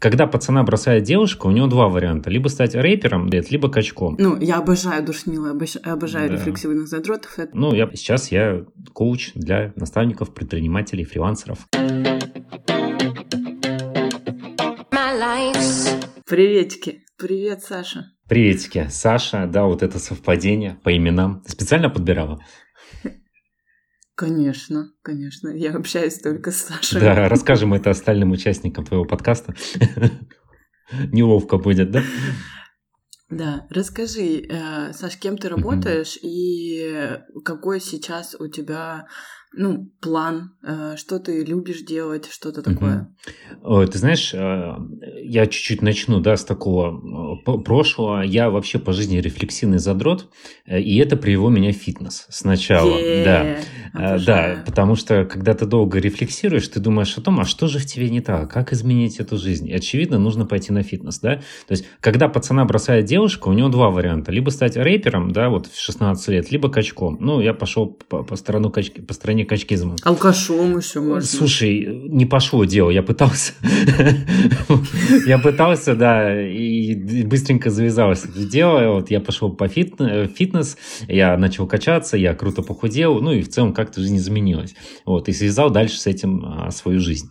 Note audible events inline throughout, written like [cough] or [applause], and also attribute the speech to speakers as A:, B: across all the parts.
A: когда пацана бросает девушка, у него два варианта. Либо стать рэпером, либо качком.
B: Ну, я обожаю душнилы, обожаю да. рефлексивных задротов.
A: Ну, я, сейчас я коуч для наставников, предпринимателей, фрилансеров.
B: Приветики. Привет, Саша.
A: Приветики. Саша, да, вот это совпадение по именам. специально подбирала?
B: Конечно, конечно. Я общаюсь только с Сашей.
A: Да, расскажем это остальным участникам твоего подкаста. [laughs] Неловко будет, да?
B: Да, расскажи, э, Саш, кем ты работаешь и какой сейчас у тебя ну, план, э, что ты любишь делать, что-то такое?
A: Ой, ты знаешь, э, я чуть-чуть начну, да, с такого э, прошлого. Я вообще по жизни рефлексивный задрот, и это привело меня в фитнес сначала.
B: Yeah,
A: да, обожаю. да, потому что когда ты долго рефлексируешь, ты думаешь о том, а что же в тебе не так, как изменить эту жизнь. И, очевидно, нужно пойти на фитнес, да. То есть, когда пацана бросает девушка, у него два варианта. Либо стать рэпером, да, вот в 16 лет, либо качком. Ну, я пошел по, по, сторону качки, по стороне качкизма.
B: Алкашом еще можно.
A: Слушай, не пошло дело, я пытался. [laughs] Я пытался, да, и быстренько завязалось это дело. Вот я пошел по фитнес, я начал качаться, я круто похудел, ну и в целом как-то жизнь изменилась. Вот, и связал дальше с этим а, свою жизнь.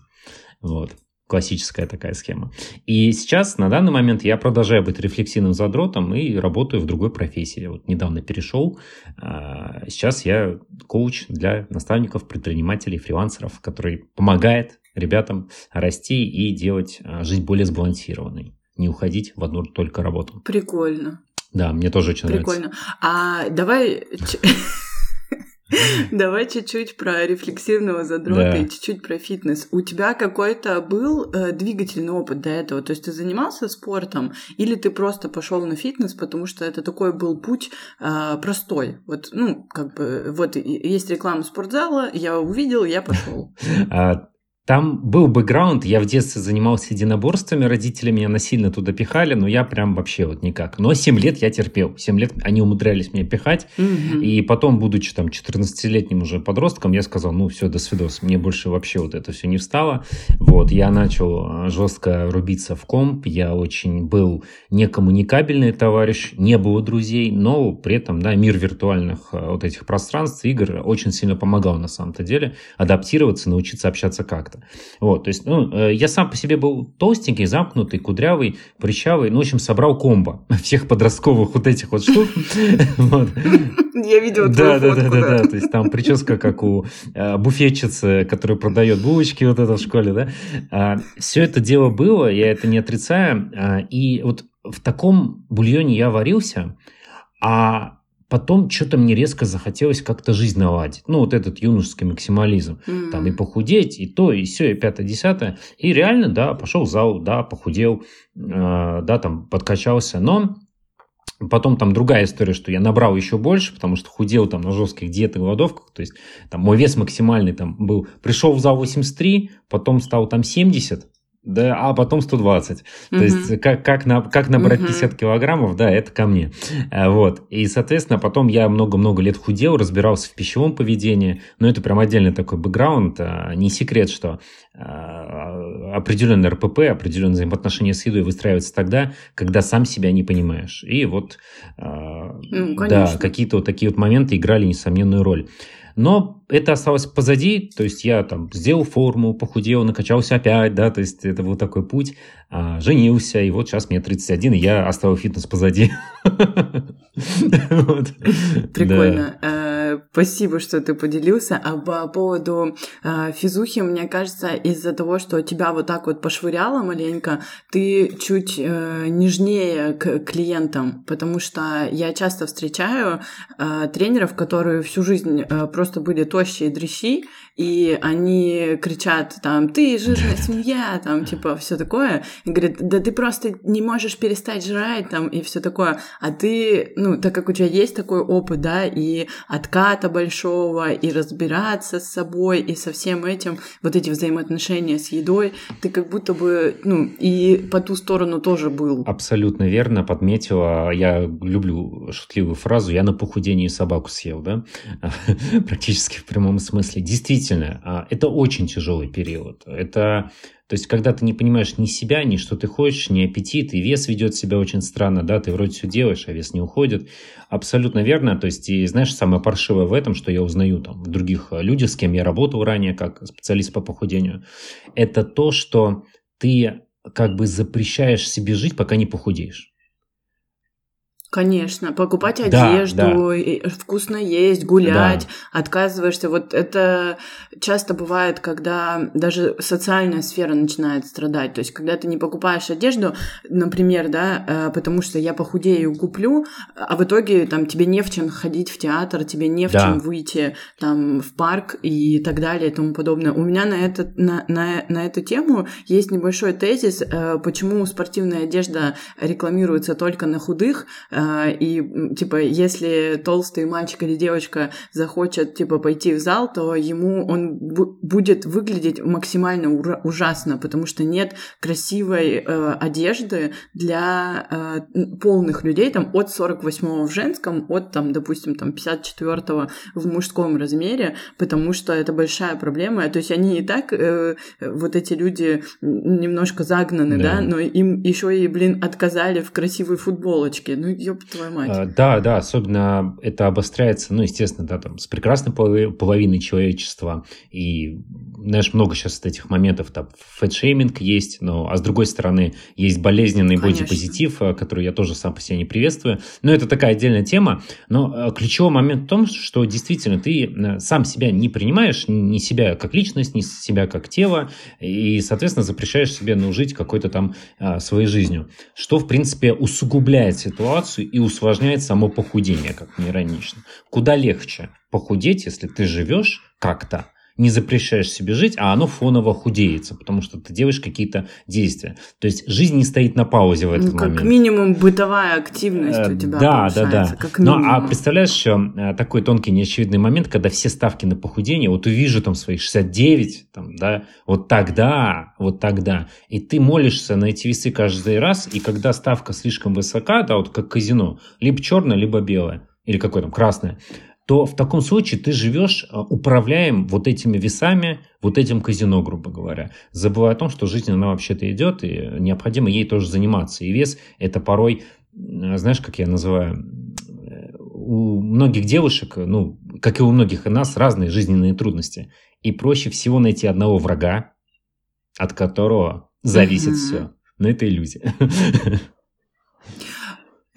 A: Вот классическая такая схема. И сейчас, на данный момент, я продолжаю быть рефлексивным задротом и работаю в другой профессии. Вот недавно перешел. А, сейчас я коуч для наставников, предпринимателей, фрилансеров, который помогает ребятам расти и делать а, жизнь более сбалансированной. Не уходить в одну только работу.
B: Прикольно.
A: Да, мне тоже очень
B: Прикольно.
A: нравится.
B: Прикольно. А давай [laughs] [laughs] Давай чуть-чуть про рефлексивного задрота да. и чуть-чуть про фитнес. У тебя какой-то был э, двигательный опыт до этого? То есть ты занимался спортом или ты просто пошел на фитнес, потому что это такой был путь э, простой? Вот, ну, как бы, вот есть реклама спортзала, я увидел, я пошел. [laughs]
A: Там был бэкграунд, я в детстве занимался единоборствами, родители меня насильно туда пихали, но я прям вообще вот никак. Но 7 лет я терпел, 7 лет они умудрялись меня пихать,
B: угу.
A: и потом, будучи там 14-летним уже подростком, я сказал, ну все, до свидос, мне больше вообще вот это все не встало. Вот, я начал а, жестко рубиться в комп, я очень был некоммуникабельный товарищ, не было друзей, но при этом, да, мир виртуальных а, вот этих пространств, игр очень сильно помогал на самом-то деле адаптироваться, научиться общаться как-то. Вот, то есть, ну, э, я сам по себе был толстенький, замкнутый, кудрявый, прыщавый, ну, в общем, собрал комбо [laughs] всех подростковых вот этих вот штук. [laughs]
B: Я видела
A: да, да, да, да, да, то есть там прическа, как у э, буфетчицы, которая продает булочки вот это в школе, да. А, Все это дело было, я это не отрицаю, а, и вот в таком бульоне я варился, а Потом что-то мне резко захотелось как-то жизнь наладить. Ну, вот этот юношеский максимализм. Mm-hmm. Там и похудеть, и то, и все, и пятое, десятое. И реально, да, пошел в зал, да, похудел, э, да, там подкачался. Но Потом там другая история, что я набрал еще больше, потому что худел там на жестких диетах и голодовках. То есть там мой вес максимальный там был. Пришел в зал 83, потом стал там 70, да, а потом 120. Mm-hmm. То есть как, как, на, как набрать mm-hmm. 50 килограммов, да, это ко мне. Э, вот. И, соответственно, потом я много-много лет худел, разбирался в пищевом поведении, но это прям отдельный такой бэкграунд. А, не секрет, что а, определенный РПП, определенные взаимоотношения с едой выстраиваются тогда, когда сам себя не понимаешь. И вот
B: ну,
A: да, какие-то вот такие вот моменты играли несомненную роль. Но это осталось позади, то есть я там сделал форму, похудел, накачался опять, да, то есть это был такой путь, а, женился, и вот сейчас мне 31, и я оставил фитнес позади.
B: Прикольно. Э, спасибо, что ты поделился. А по поводу э, физухи, мне кажется, из-за того, что тебя вот так вот пошвыряло маленько, ты чуть э, нежнее к клиентам, потому что я часто встречаю тренеров, которые всю жизнь просто были тощие дрищи, и они кричат там, ты жирная свинья, там, типа, все такое. И говорят, да ты просто не можешь перестать жрать, там, и все такое. А ты, ну, так как у тебя есть такой опыт, да, и отката большого, и разбираться с собой, и со всем этим, вот эти взаимоотношения с едой, ты как будто бы, ну, и по ту сторону тоже был.
A: Абсолютно верно, подметила. Я люблю шутливую фразу, я на похудении собаку съел, да, [laughs] практически в прямом смысле. Действительно, действительно, а, это очень тяжелый период. Это, то есть, когда ты не понимаешь ни себя, ни что ты хочешь, ни аппетит, и вес ведет себя очень странно, да, ты вроде все делаешь, а вес не уходит. Абсолютно верно. То есть, и знаешь, самое паршивое в этом, что я узнаю там других людях, с кем я работал ранее, как специалист по похудению, это то, что ты как бы запрещаешь себе жить, пока не похудеешь.
B: Конечно, покупать одежду, да. вкусно есть, гулять, да. отказываешься. Вот это часто бывает, когда даже социальная сфера начинает страдать. То есть, когда ты не покупаешь одежду, например, да, э, потому что я похудею, куплю, а в итоге там тебе не в чем ходить в театр, тебе не в да. чем выйти там в парк и так далее и тому подобное. У меня на, это, на, на, на эту тему есть небольшой тезис, э, почему спортивная одежда рекламируется только на худых, а, и, типа, если толстый мальчик или девочка захочет, типа, пойти в зал, то ему он будет выглядеть максимально ужасно, потому что нет красивой э, одежды для э, полных людей, там, от 48 в женском, от, там, допустим, там, 54 в мужском размере, потому что это большая проблема. То есть они и так, э, вот эти люди немножко загнаны, да, да но им еще и, блин, отказали в красивой футболочке. Ну, ёб твою мать. А,
A: да, да, особенно это обостряется, ну, естественно, да, там, с прекрасной половиной человечества. И, знаешь, много сейчас этих моментов, там, фэтшейминг есть, но, а с другой стороны, есть болезненный бодипозитив, э, который я тоже сам по себе не приветствую. Но это такая отдельная тема. Но э, ключевой момент в том, что действительно ты э, сам себя не принимаешь, ни себя как личность, ни себя как тело, и, соответственно, запрещаешь себе ну, жить какой-то там своей жизнью, что, в принципе, усугубляет ситуацию и усложняет само похудение, как ни иронично. Куда легче похудеть, если ты живешь как-то, не запрещаешь себе жить, а оно фоново худеется, потому что ты делаешь какие-то действия. То есть жизнь не стоит на паузе в этот
B: ну, как
A: момент.
B: Как минимум бытовая активность у тебя
A: Да, да, да. Как ну, а представляешь еще э, такой тонкий неочевидный момент, когда все ставки на похудение, вот увижу там свои 69, там, да, вот тогда, вот тогда, и ты молишься на эти весы каждый раз, и когда ставка слишком высока, да, вот как казино, либо черная, либо белая, или какое там красное, то в таком случае ты живешь а, управляем вот этими весами, вот этим казино, грубо говоря, забывая о том, что жизнь, она вообще-то идет, и необходимо ей тоже заниматься. И вес – это порой, знаешь, как я называю, у многих девушек, ну, как и у многих и нас, разные жизненные трудности. И проще всего найти одного врага, от которого зависит все. Но это иллюзия. [laughs]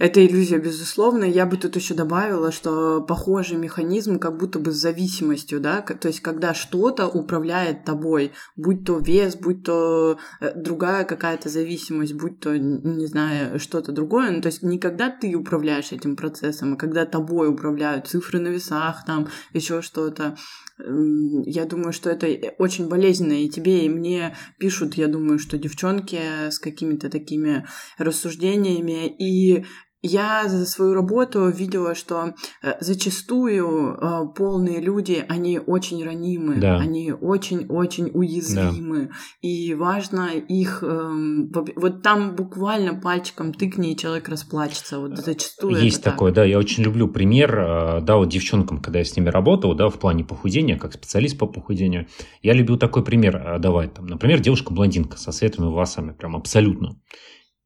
B: Это иллюзия, безусловно. Я бы тут еще добавила, что похожий механизм как будто бы с зависимостью, да, то есть когда что-то управляет тобой, будь то вес, будь то э, другая какая-то зависимость, будь то, не знаю, что-то другое, ну, то есть не когда ты управляешь этим процессом, а когда тобой управляют цифры на весах, там, еще что-то. Я думаю, что это очень болезненно и тебе, и мне пишут, я думаю, что девчонки с какими-то такими рассуждениями, и я за свою работу видела, что э, зачастую э, полные люди, они очень ранимы, да. они очень-очень уязвимы, да. и важно их... Эм, вот там буквально пальчиком тыкни, и человек расплачется. Вот зачастую
A: Есть такое,
B: так.
A: да. Я очень люблю пример, э, да, вот девчонкам, когда я с ними работал, да, в плане похудения, как специалист по похудению, я любил такой пример давать. Там, например, девушка-блондинка со светлыми волосами, прям абсолютно.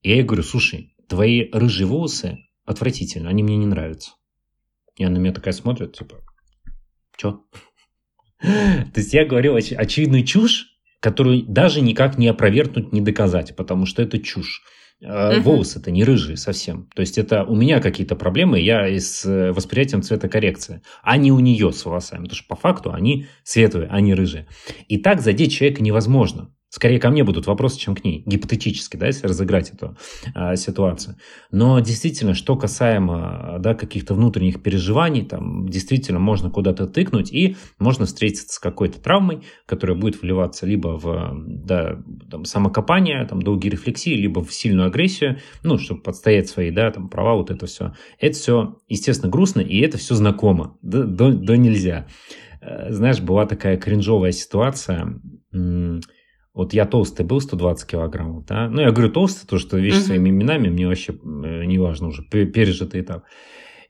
A: И я ей говорю, слушай, твои рыжие волосы отвратительно, они мне не нравятся. И она на меня такая смотрит, типа, чё? [laughs] То есть я говорил оч- очевидную чушь, которую даже никак не опровергнуть, не доказать, потому что это чушь. Uh-huh. Волосы это не рыжие совсем. То есть это у меня какие-то проблемы, я с э, восприятием цветокоррекции, а не у нее с волосами. Потому что по факту они светлые, а не рыжие. И так задеть человека невозможно. Скорее ко мне будут вопросы, чем к ней, гипотетически, да, если разыграть эту а, ситуацию. Но действительно, что касаемо да, каких-то внутренних переживаний, там действительно можно куда-то тыкнуть и можно встретиться с какой-то травмой, которая будет вливаться либо в да, там, самокопание, там, долгие рефлексии, либо в сильную агрессию, ну, чтобы подстоять свои да, там, права, вот это все. Это все, естественно, грустно, и это все знакомо, да, да, да нельзя. Э, знаешь, была такая кринжовая ситуация, вот я толстый был, 120 килограммов, да. Ну, я говорю толстый, то, что вещи uh-huh. своими именами, мне вообще э, не важно уже, пережитый этап.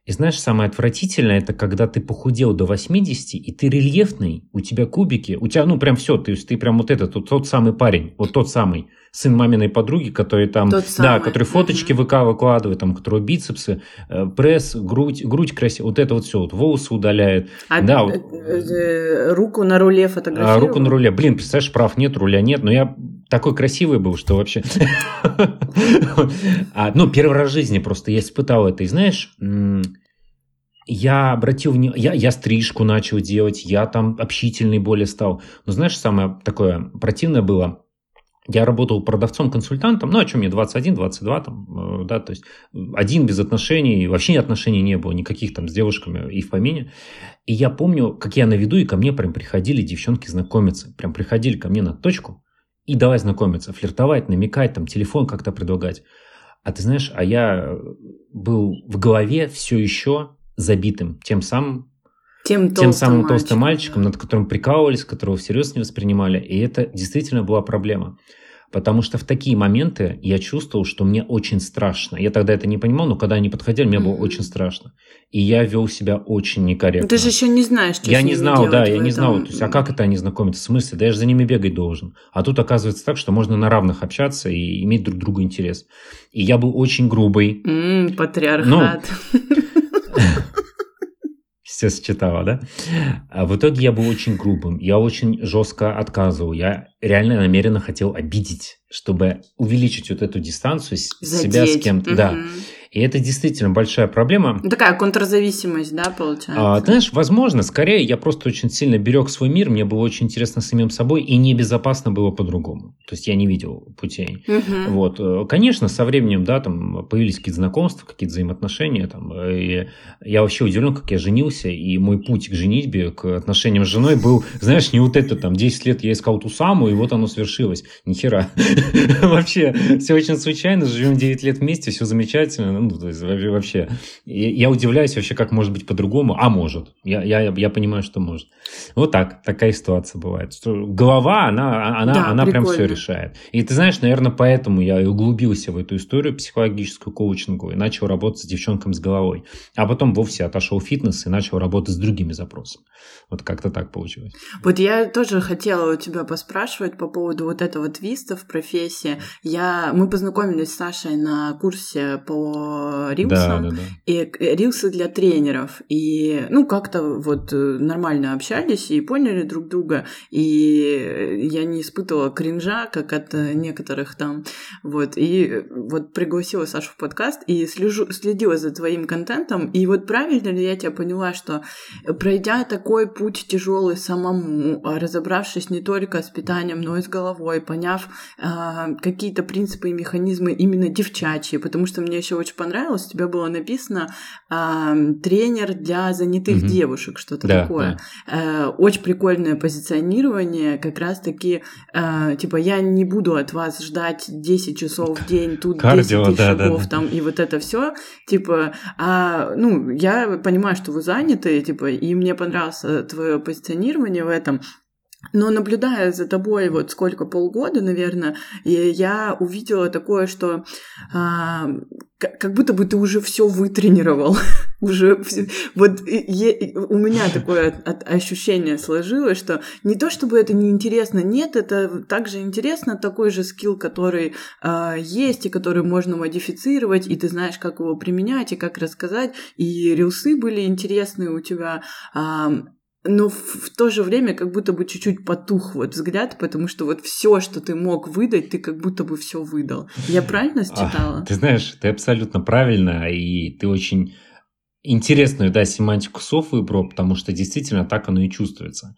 A: И знаешь, самое отвратительное, это когда ты похудел до 80, и ты рельефный, у тебя кубики, у тебя, ну, прям все, ты, ты прям вот этот, тот, тот самый парень, вот тот самый, сын маминой подруги, который там, тот да, который фоточки угу. ВК выкладывает, там, который бицепсы, э, пресс, грудь, грудь красивая, вот это вот все, вот волосы удаляет.
B: А
A: да,
B: вот. Э, э, руку на руле?
A: А, руку на руле, блин, представляешь, прав нет, руля нет, но я такой красивый был, что вообще... [laughs] А, ну, первый раз в жизни просто я испытал это. И знаешь, я обратил внимание, я, я стрижку начал делать, я там общительный более стал. Но знаешь, самое такое противное было, я работал продавцом-консультантом, ну, о чем мне 21, 22, там, э, да, то есть один без отношений, вообще отношений не было, никаких там с девушками и в помине. И я помню, как я на виду, и ко мне прям приходили девчонки знакомиться, прям приходили ко мне на точку, и давай знакомиться, флиртовать, намекать, там, телефон как-то предлагать. А ты знаешь, а я был в голове все еще забитым тем самым
B: тем,
A: тем самым толстым мальчиком, над которым прикалывались, которого всерьез не воспринимали. И это действительно была проблема. Потому что в такие моменты я чувствовал, что мне очень страшно. Я тогда это не понимал, но когда они подходили, мне mm-hmm. было очень страшно. И я вел себя очень некорректно.
B: Ты же еще не знаешь, что
A: Я не знал, да, я не знал. То есть, а как это они знакомятся? В смысле? Да я же за ними бегать должен. А тут оказывается так, что можно на равных общаться и иметь друг другу интерес. И я был очень грубый.
B: Mm, патриархат. Ну, [laughs]
A: все считала, да? А в итоге я был очень грубым, я очень жестко отказывал, я реально намеренно хотел обидеть, чтобы увеличить вот эту дистанцию Задеть. себя с кем-то, угу. да. И это действительно большая проблема.
B: Такая контрзависимость, да, получается? А,
A: ты знаешь, возможно, скорее я просто очень сильно берег свой мир, мне было очень интересно самим собой, и небезопасно было по-другому. То есть я не видел путей. Угу. Вот. Э, конечно, со временем, да, там появились какие-то знакомства, какие-то взаимоотношения. Там, и я вообще удивлен, как я женился, и мой путь к женитьбе, к отношениям с женой был, знаешь, не вот это, там, 10 лет я искал ту самую, и вот оно свершилось. Ни хера. [laughs] Вообще, все очень случайно, живем 9 лет вместе, все замечательно, ну, то есть вообще, я удивляюсь вообще, как может быть по-другому, а может. Я, я, я понимаю, что может. Вот так, такая ситуация бывает. Что голова, она, она, да, она прям все решает. И ты знаешь, наверное, поэтому я и углубился в эту историю психологическую, коучинговую, и начал работать с девчонками с головой. А потом вовсе отошел в фитнес и начал работать с другими запросами. Вот как-то так получилось.
B: Вот я тоже хотела у тебя поспрашивать по поводу вот этого твиста в профессии. Я, мы познакомились с Сашей на курсе по рилсам. Да, да, да. И рилсы для тренеров. И, ну, как-то вот э, нормально общались и поняли друг друга. И я не испытывала кринжа, как от некоторых там. Вот. И вот пригласила Сашу в подкаст и слежу, следила за твоим контентом. И вот правильно ли я тебя поняла, что пройдя такой путь тяжелый самому, разобравшись не только с питанием, но и с головой, поняв э, какие-то принципы и механизмы именно девчачьи, потому что мне еще очень понравилось, у тебя было написано э, тренер для занятых угу. девушек, что-то да, такое. Да. Э, очень прикольное позиционирование, как раз-таки, э, типа, я не буду от вас ждать 10 часов в день, тут Кардио, 10 тысяч да, шагов, да, там, и вот это все, типа, а, ну, я понимаю, что вы заняты, типа, и мне понравилось твое позиционирование в этом, но наблюдая за тобой вот сколько полгода, наверное, я увидела такое, что как будто бы ты уже все вытренировал, [laughs] уже все. вот е, у меня такое ощущение сложилось, что не то чтобы это неинтересно, нет, это также интересно, такой же скилл, который а, есть и который можно модифицировать, и ты знаешь, как его применять и как рассказать, и рилсы были интересные у тебя. А, но в, то же время как будто бы чуть-чуть потух вот взгляд, потому что вот все, что ты мог выдать, ты как будто бы все выдал. Я правильно считала?
A: Ты знаешь, ты абсолютно правильно, и ты очень интересную, да, семантику слов выбрал, потому что действительно так оно и чувствуется.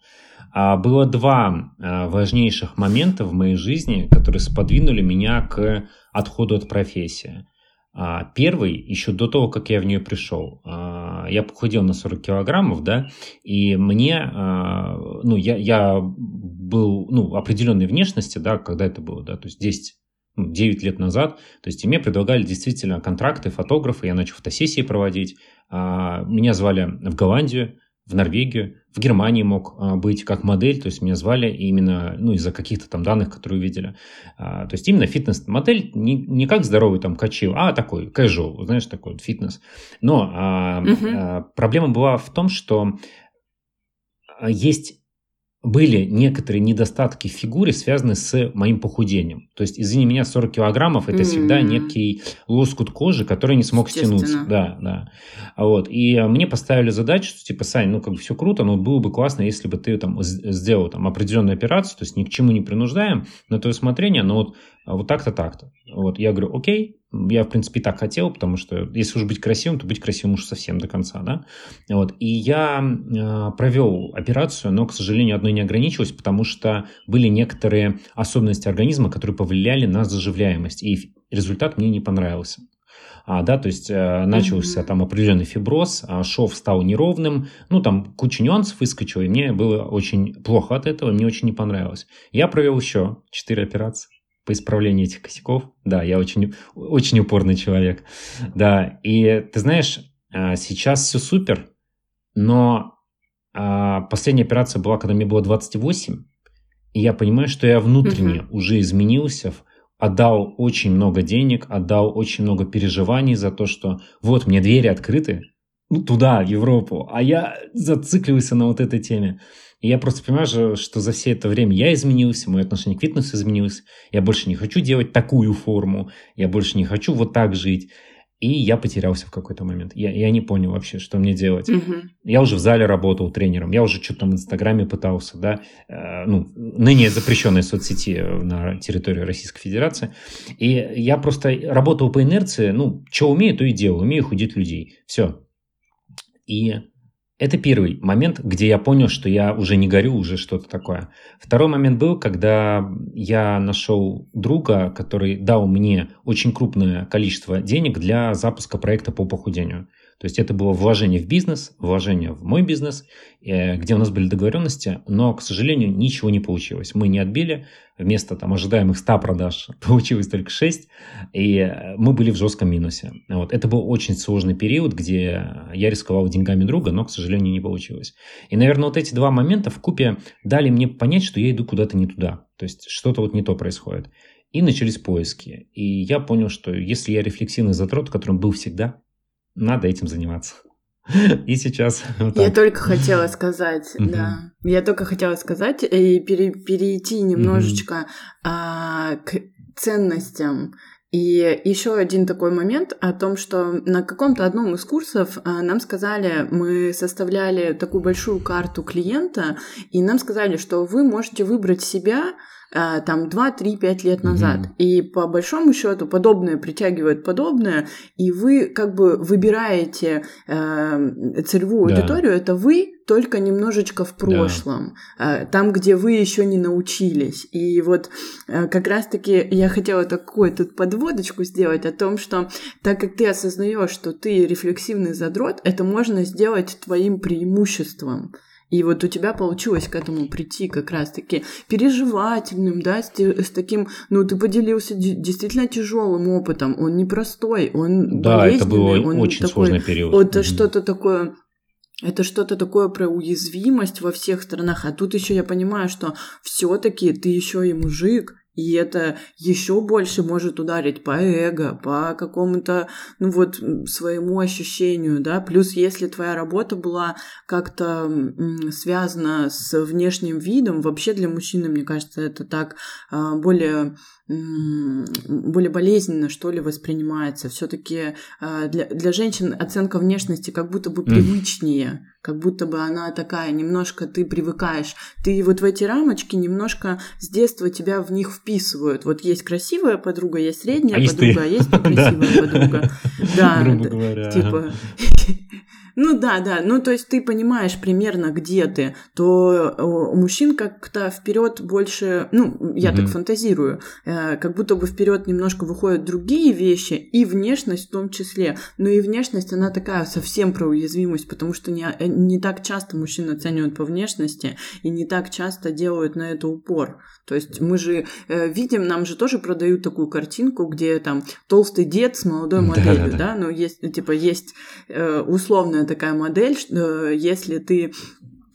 A: А было два а, важнейших момента в моей жизни, которые сподвинули меня к отходу от профессии. А, первый, еще до того, как я в нее пришел, а, я похудел на 40 килограммов, да, и мне, а, ну, я, я был, ну, определенной внешности, да, когда это было, да, то есть 10 9 ну, лет назад, то есть и мне предлагали действительно контракты, фотографы, я начал фотосессии проводить, меня звали в Голландию, в Норвегию, в Германии мог а, быть как модель, то есть меня звали именно, ну, из-за каких-то там данных, которые увидели. А, то есть именно фитнес-модель, не, не как здоровый там качил, а такой casual, знаешь, такой вот фитнес. Но угу. проблема была в том, что есть были некоторые недостатки в фигуре, связанные с моим похудением. То есть, извини меня, 40 килограммов это mm-hmm. всегда некий лоскут кожи, который не смог стянуться. Да, да. Вот. И мне поставили задачу, что, типа, Сань, ну, как бы все круто, но было бы классно, если бы ты там сделал там определенную операцию, то есть ни к чему не принуждаем на твое усмотрение, но вот, вот так-то, так-то. Вот я говорю, окей, я, в принципе, так хотел, потому что если уж быть красивым, то быть красивым уж совсем до конца, да. Вот. И я э, провел операцию, но, к сожалению, одной не ограничилась, потому что были некоторые особенности организма, которые повлияли на заживляемость, и результат мне не понравился. А, да, то есть э, начался mm-hmm. там определенный фиброз, а шов стал неровным, ну там куча нюансов выскочила, и мне было очень плохо от этого, мне очень не понравилось. Я провел еще 4 операции по исправлению этих косяков. Да, я очень, очень упорный человек. Да, и ты знаешь, а, сейчас все супер, но а, последняя операция была, когда мне было 28, и я понимаю, что я внутренне угу. уже изменился, отдал очень много денег, отдал очень много переживаний за то, что вот мне двери открыты, ну, туда, в Европу, а я зацикливался на вот этой теме. И я просто понимаю, что за все это время я изменился, мое отношение к фитнесу изменилось. Я больше не хочу делать такую форму, я больше не хочу вот так жить. И я потерялся в какой-то момент. Я, я не понял вообще, что мне делать. Угу. Я уже в зале работал тренером, я уже что-то там в Инстаграме пытался, да, э, ну, ныне запрещенной соцсети на территории Российской Федерации. И я просто работал по инерции, ну, что умею, то и делаю. Умею худеть людей. Все. И это первый момент, где я понял, что я уже не горю, уже что-то такое. Второй момент был, когда я нашел друга, который дал мне очень крупное количество денег для запуска проекта по похудению. То есть это было вложение в бизнес, вложение в мой бизнес, э, где у нас были договоренности, но, к сожалению, ничего не получилось. Мы не отбили, вместо там ожидаемых 100 продаж [laughs] получилось только 6, и мы были в жестком минусе. Вот. Это был очень сложный период, где я рисковал деньгами друга, но, к сожалению, не получилось. И, наверное, вот эти два момента в купе дали мне понять, что я иду куда-то не туда. То есть что-то вот не то происходит. И начались поиски. И я понял, что если я рефлексивный затрот, которым был всегда, надо этим заниматься. И сейчас. [laughs]
B: Вот я только хотела сказать, да. Я только хотела сказать и пере, перейти немножечко а, к ценностям. И еще один такой момент о том, что на каком-то одном из курсов а, нам сказали, мы составляли такую большую карту клиента, и нам сказали, что вы можете выбрать себя Э, там 2, 3, 5 лет назад. Mm-hmm. И по большому счету подобное притягивает подобное, и вы как бы выбираете э, целевую да. аудиторию, это вы только немножечко в прошлом, да. э, там, где вы еще не научились. И вот э, как раз-таки я хотела такую тут подводочку сделать о том, что так как ты осознаешь, что ты рефлексивный задрот, это можно сделать твоим преимуществом. И вот у тебя получилось к этому прийти как раз-таки переживательным, да, с, с таким, ну, ты поделился действительно тяжелым опытом, он непростой, он
A: Да, это был очень такой, сложный период.
B: Вот угу. что-то такое это что-то такое про уязвимость во всех сторонах. А тут еще я понимаю, что все-таки ты еще и мужик, и это еще больше может ударить по эго, по какому-то, ну вот, своему ощущению, да. Плюс, если твоя работа была как-то связана с внешним видом, вообще для мужчины, мне кажется, это так а, более более болезненно, что ли, воспринимается. Все-таки а, для, для женщин оценка внешности как будто бы привычнее, как будто бы она такая, немножко ты привыкаешь. Ты вот в эти рамочки немножко с детства тебя в них вписывают. Вот есть красивая подруга, есть средняя а подруга, есть а есть [laughs] некрасивая подруга. Да, типа [laughs] ну да, да. Ну то есть ты понимаешь примерно, где ты, то у мужчин как-то вперед больше, ну, я mm-hmm. так фантазирую, э, как будто бы вперед немножко выходят другие вещи, и внешность в том числе. Но и внешность, она такая совсем про уязвимость, потому что не, э, не так часто мужчин оценивают по внешности, и не так часто делают на это упор. То есть мы же э, видим, нам же тоже продают такую картинку, где там толстый дед с молодой моделью, да, да, да. да? ну есть, типа, есть э, условная такая модель, что если ты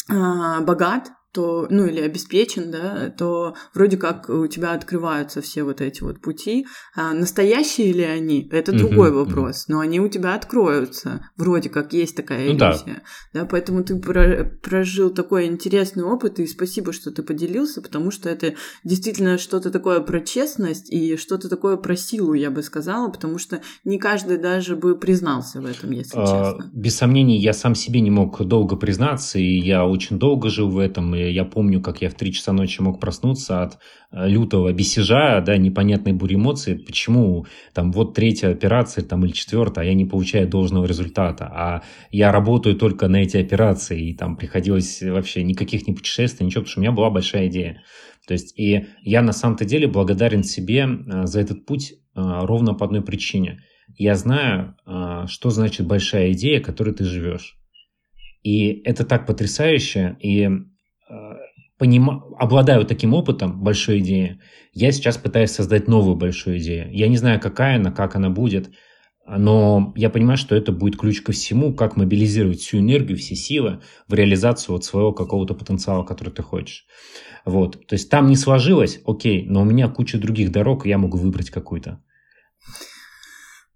B: а, богат, то, ну, или обеспечен, да, то вроде как у тебя открываются все вот эти вот пути. А настоящие ли они, это uh-huh, другой вопрос, uh-huh. но они у тебя откроются. Вроде как есть такая ну, иллюзия. Да. да, поэтому ты прожил такой интересный опыт, и спасибо, что ты поделился, потому что это действительно что-то такое про честность и что-то такое про силу, я бы сказала, потому что не каждый даже бы признался в этом, если а, честно.
A: Без сомнений, я сам себе не мог долго признаться, и я очень долго жил в этом, и я помню, как я в 3 часа ночи мог проснуться от э, лютого бесежа, да, непонятной бури эмоций, почему там вот третья операция там или четвертая, а я не получаю должного результата, а я работаю только на эти операции, и там приходилось вообще никаких не путешествий, ничего, потому что у меня была большая идея. То есть, и я на самом-то деле благодарен себе э, за этот путь э, ровно по одной причине. Я знаю, что значит большая идея, которой ты живешь. И это так потрясающе. И поним... обладаю таким опытом большой идеи, я сейчас пытаюсь создать новую большую идею. Я не знаю, какая она, как она будет, но я понимаю, что это будет ключ ко всему, как мобилизировать всю энергию, все силы в реализацию вот своего какого-то потенциала, который ты хочешь. Вот. То есть там не сложилось, окей, но у меня куча других дорог, и я могу выбрать какую-то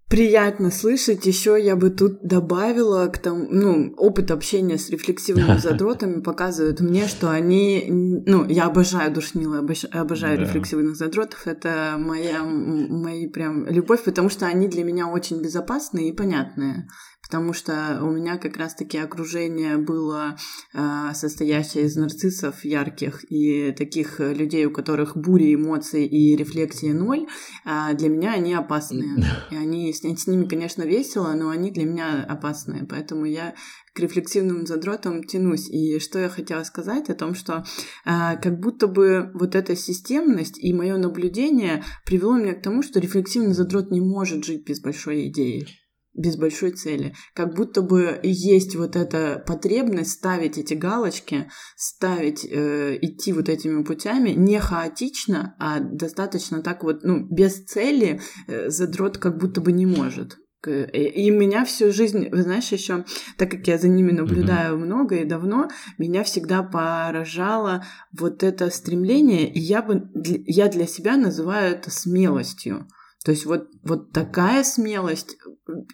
B: приятно слышать. Еще я бы тут добавила к тому, ну, опыт общения с рефлексивными [laughs] задротами показывает мне, что они, ну, я обожаю душнилы, обожаю да. рефлексивных задротов. Это моя, мои прям любовь, потому что они для меня очень безопасные и понятные потому что у меня как раз-таки окружение было э, состоящее из нарциссов ярких и таких людей, у которых бури эмоций и рефлексии ноль, э, для меня они опасные. И они, с, с ними, конечно, весело, но они для меня опасные, поэтому я к рефлексивным задротам тянусь. И что я хотела сказать о том, что э, как будто бы вот эта системность и мое наблюдение привело меня к тому, что рефлексивный задрот не может жить без большой идеи без большой цели. Как будто бы есть вот эта потребность ставить эти галочки, ставить, э, идти вот этими путями не хаотично, а достаточно так вот, ну, без цели э, задрот как будто бы не может. И меня всю жизнь, вы знаешь, еще, так как я за ними наблюдаю mm-hmm. много и давно, меня всегда поражало вот это стремление, и я бы я для себя называю это смелостью. То есть вот, вот такая смелость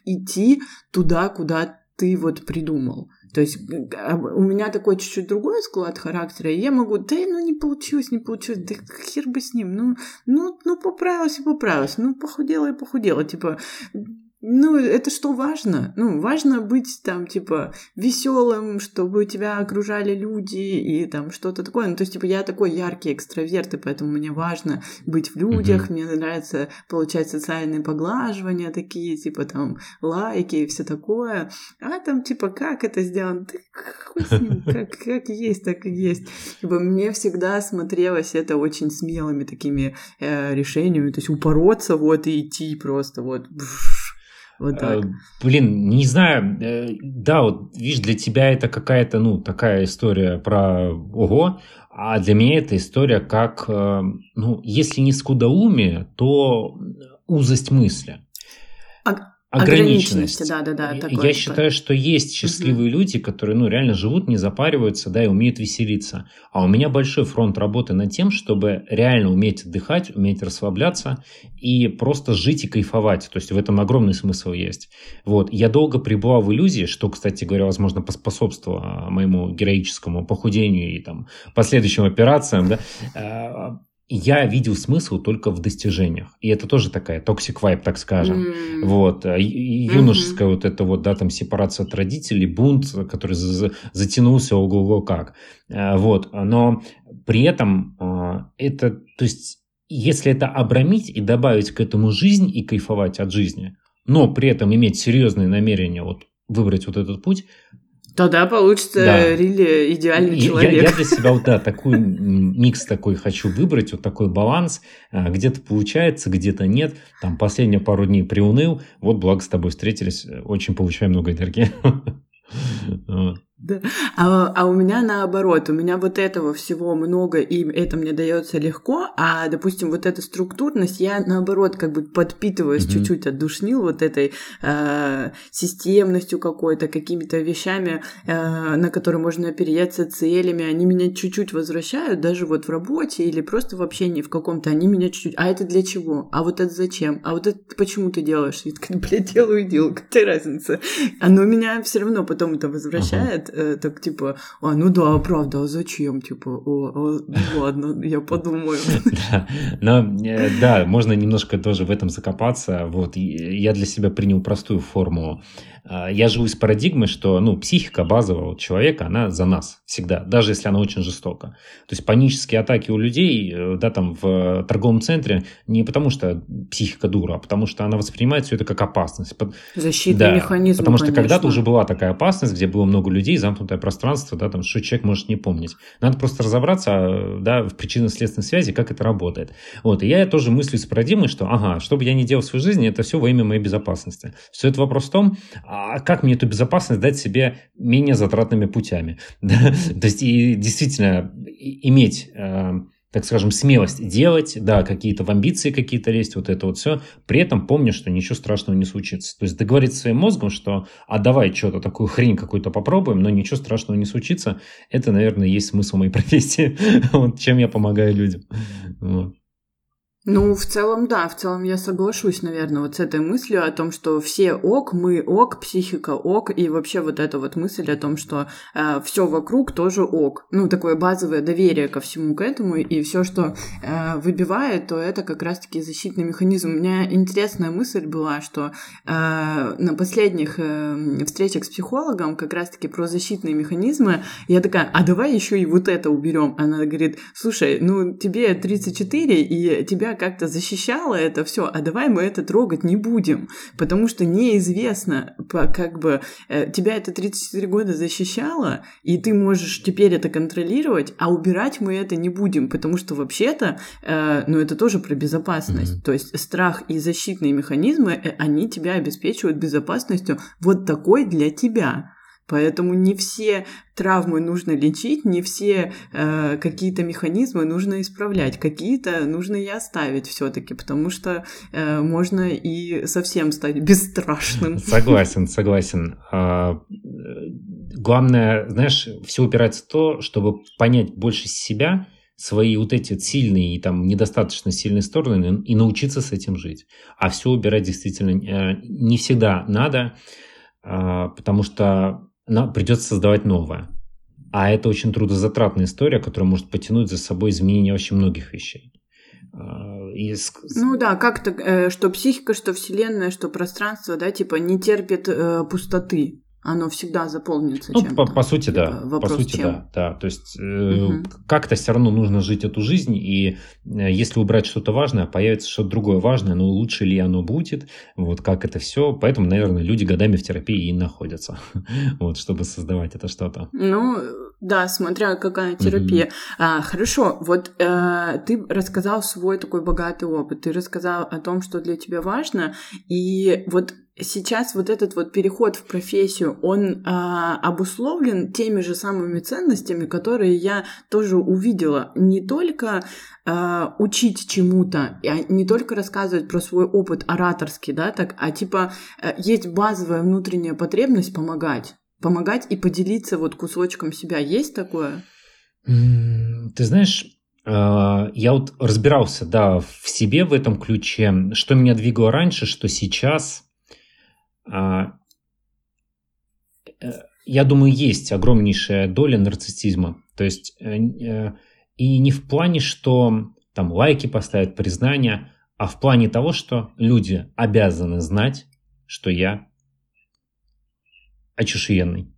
B: идти туда, куда ты вот придумал. То есть а, у меня такой чуть-чуть другой склад характера, и я могу, да ну не получилось, не получилось, да хер бы с ним, ну, ну, ну поправилась и поправилась, ну похудела и похудела, типа ну, это что важно? Ну, важно быть там, типа, веселым, чтобы тебя окружали люди и там что-то такое. Ну, то есть, типа, я такой яркий экстраверт, и поэтому мне важно быть в людях, mm-hmm. мне нравится получать социальные поглаживания такие, типа, там, лайки и все такое. А там, типа, как это сделано? Да хуй с ним, [laughs] как, как есть, так и есть. Типа, мне всегда смотрелось это очень смелыми такими э, решениями, то есть упороться вот и идти просто вот...
A: Вот так. Э, блин, не знаю, э, да, вот видишь, для тебя это какая-то, ну, такая история про ого, а для меня это история как, э, ну, если не скудоумие, то узость мысли.
B: А ограниченность. Да, да, да.
A: Я такое, считаю, что есть счастливые угу. люди, которые ну, реально живут, не запариваются, да, и умеют веселиться. А у меня большой фронт работы над тем, чтобы реально уметь отдыхать, уметь расслабляться и просто жить и кайфовать. То есть в этом огромный смысл есть. Вот. Я долго пребывал в иллюзии, что, кстати говоря, возможно, поспособствовало моему героическому похудению и там последующим операциям, да, а, я видел смысл только в достижениях. И это тоже такая toxic vibe, так скажем. Mm. Вот. А юношеская mm-hmm. вот эта вот, да, там, сепарация от родителей, бунт, который затянулся ого-го как. А, вот. Но при этом а, это, то есть, если это обрамить и добавить к этому жизнь и кайфовать от жизни, но при этом иметь серьезные намерения вот выбрать вот этот путь,
B: Тогда получится да. Рили идеальный человек.
A: Я, я для себя вот да, такой микс такой хочу выбрать, вот такой баланс. А, где-то получается, где-то нет. Там последние пару дней приуныл. Вот, благо с тобой встретились. Очень получаем много энергии. [laughs]
B: Да. А, а у меня наоборот, у меня вот этого всего много, и это мне дается легко, а, допустим, вот эта структурность, я наоборот как бы подпитываюсь mm-hmm. чуть-чуть от душнил вот этой э, системностью какой-то, какими-то вещами, э, на которые можно опереться, целями, они меня чуть-чуть возвращают, даже вот в работе или просто в общении в каком-то, они меня чуть-чуть, а это для чего? А вот это зачем? А вот это почему ты делаешь? Я такая, блядь, делаю, делаю, какая разница? Оно меня все равно потом это возвращает, э, так типа, а, ну да, правда, а зачем? Типа, о, о ну ладно, я подумаю. [laughs]
A: Да, э, да, можно немножко тоже в этом закопаться. Вот, я для себя принял простую формулу. А, я живу из парадигмы, что ну, психика базового человека, она за нас всегда, даже если она очень жестока. То есть панические атаки у людей э, да, там, в торговом центре не потому, что психика дура, а потому что она воспринимает все это как опасность.
B: Защитный да, механизм,
A: Потому что когда-то уже была такая опасность, где было много людей, замкнутое пространство, да, там, что человек может не помнить. Надо просто разобраться да, в причинно-следственной связи, как это работает. Вот, и я тоже мыслю с парадигмой, что, ага, что бы я ни делал в своей жизни, это все во имя моей безопасности. Все это вопрос в том, а как мне эту безопасность дать себе менее затратными путями? [laughs] То есть, и действительно, иметь э, так скажем, смелость делать, да, какие-то в амбиции какие-то лезть, вот это вот все, при этом помня, что ничего страшного не случится. То есть договориться своим мозгом, что а давай что-то, такую хрень какую-то попробуем, но ничего страшного не случится, это, наверное, есть смысл моей [laughs] профессии, [laughs] вот, чем я помогаю людям. Вот.
B: Ну, в целом, да, в целом я соглашусь, наверное, вот с этой мыслью о том, что все ок, мы ок, психика ок, и вообще вот эта вот мысль о том, что э, все вокруг тоже ок. Ну, такое базовое доверие ко всему к этому, и все, что э, выбивает, то это как раз-таки защитный механизм. У меня интересная мысль была, что э, на последних э, встречах с психологом как раз-таки про защитные механизмы я такая, а давай еще и вот это уберем. Она говорит, слушай, ну тебе 34, и тебя как-то защищала это все, а давай мы это трогать не будем, потому что неизвестно, как бы э, тебя это 34 года защищало, и ты можешь теперь это контролировать, а убирать мы это не будем, потому что вообще-то, э, ну это тоже про безопасность, mm-hmm. то есть страх и защитные механизмы, э, они тебя обеспечивают безопасностью вот такой для тебя. Поэтому не все травмы нужно лечить, не все э, какие-то механизмы нужно исправлять, какие-то нужно и оставить все-таки, потому что э, можно и совсем стать бесстрашным. [laughs]
A: Согласен, согласен. А, главное, знаешь, все упирается в то, чтобы понять больше себя, свои вот эти сильные и там недостаточно сильные стороны и научиться с этим жить. А все убирать действительно э, не всегда надо, а, потому что нам придется создавать новое. А это очень трудозатратная история, которая может потянуть за собой изменение очень многих вещей.
B: А, и... Ну да, как-то, э, что психика, что вселенная, что пространство, да, типа не терпит э, пустоты оно всегда заполнится
A: ну, чем-то. По, по сути, да. По сути, чем? да, да. То есть э, угу. как-то все равно нужно жить эту жизнь, и э, если убрать что-то важное, появится что-то другое важное, но лучше ли оно будет, вот как это все. Поэтому, наверное, люди годами в терапии и находятся, [laughs] вот, чтобы создавать это что-то.
B: Ну, да, смотря какая терапия. Угу. А, хорошо, вот э, ты рассказал свой такой богатый опыт, ты рассказал о том, что для тебя важно, и вот сейчас вот этот вот переход в профессию, он а, обусловлен теми же самыми ценностями, которые я тоже увидела. Не только а, учить чему-то, а не только рассказывать про свой опыт ораторский, да, так, а типа э, есть базовая внутренняя потребность помогать. Помогать и поделиться вот кусочком себя. Есть такое?
A: Ты знаешь, а, я вот разбирался, да, в себе в этом ключе, что меня двигало раньше, что сейчас – а, э, я думаю, есть огромнейшая доля нарциссизма. То есть, э, э, и не в плане, что там лайки поставят, признания, а в плане того, что люди обязаны знать, что я очушенный.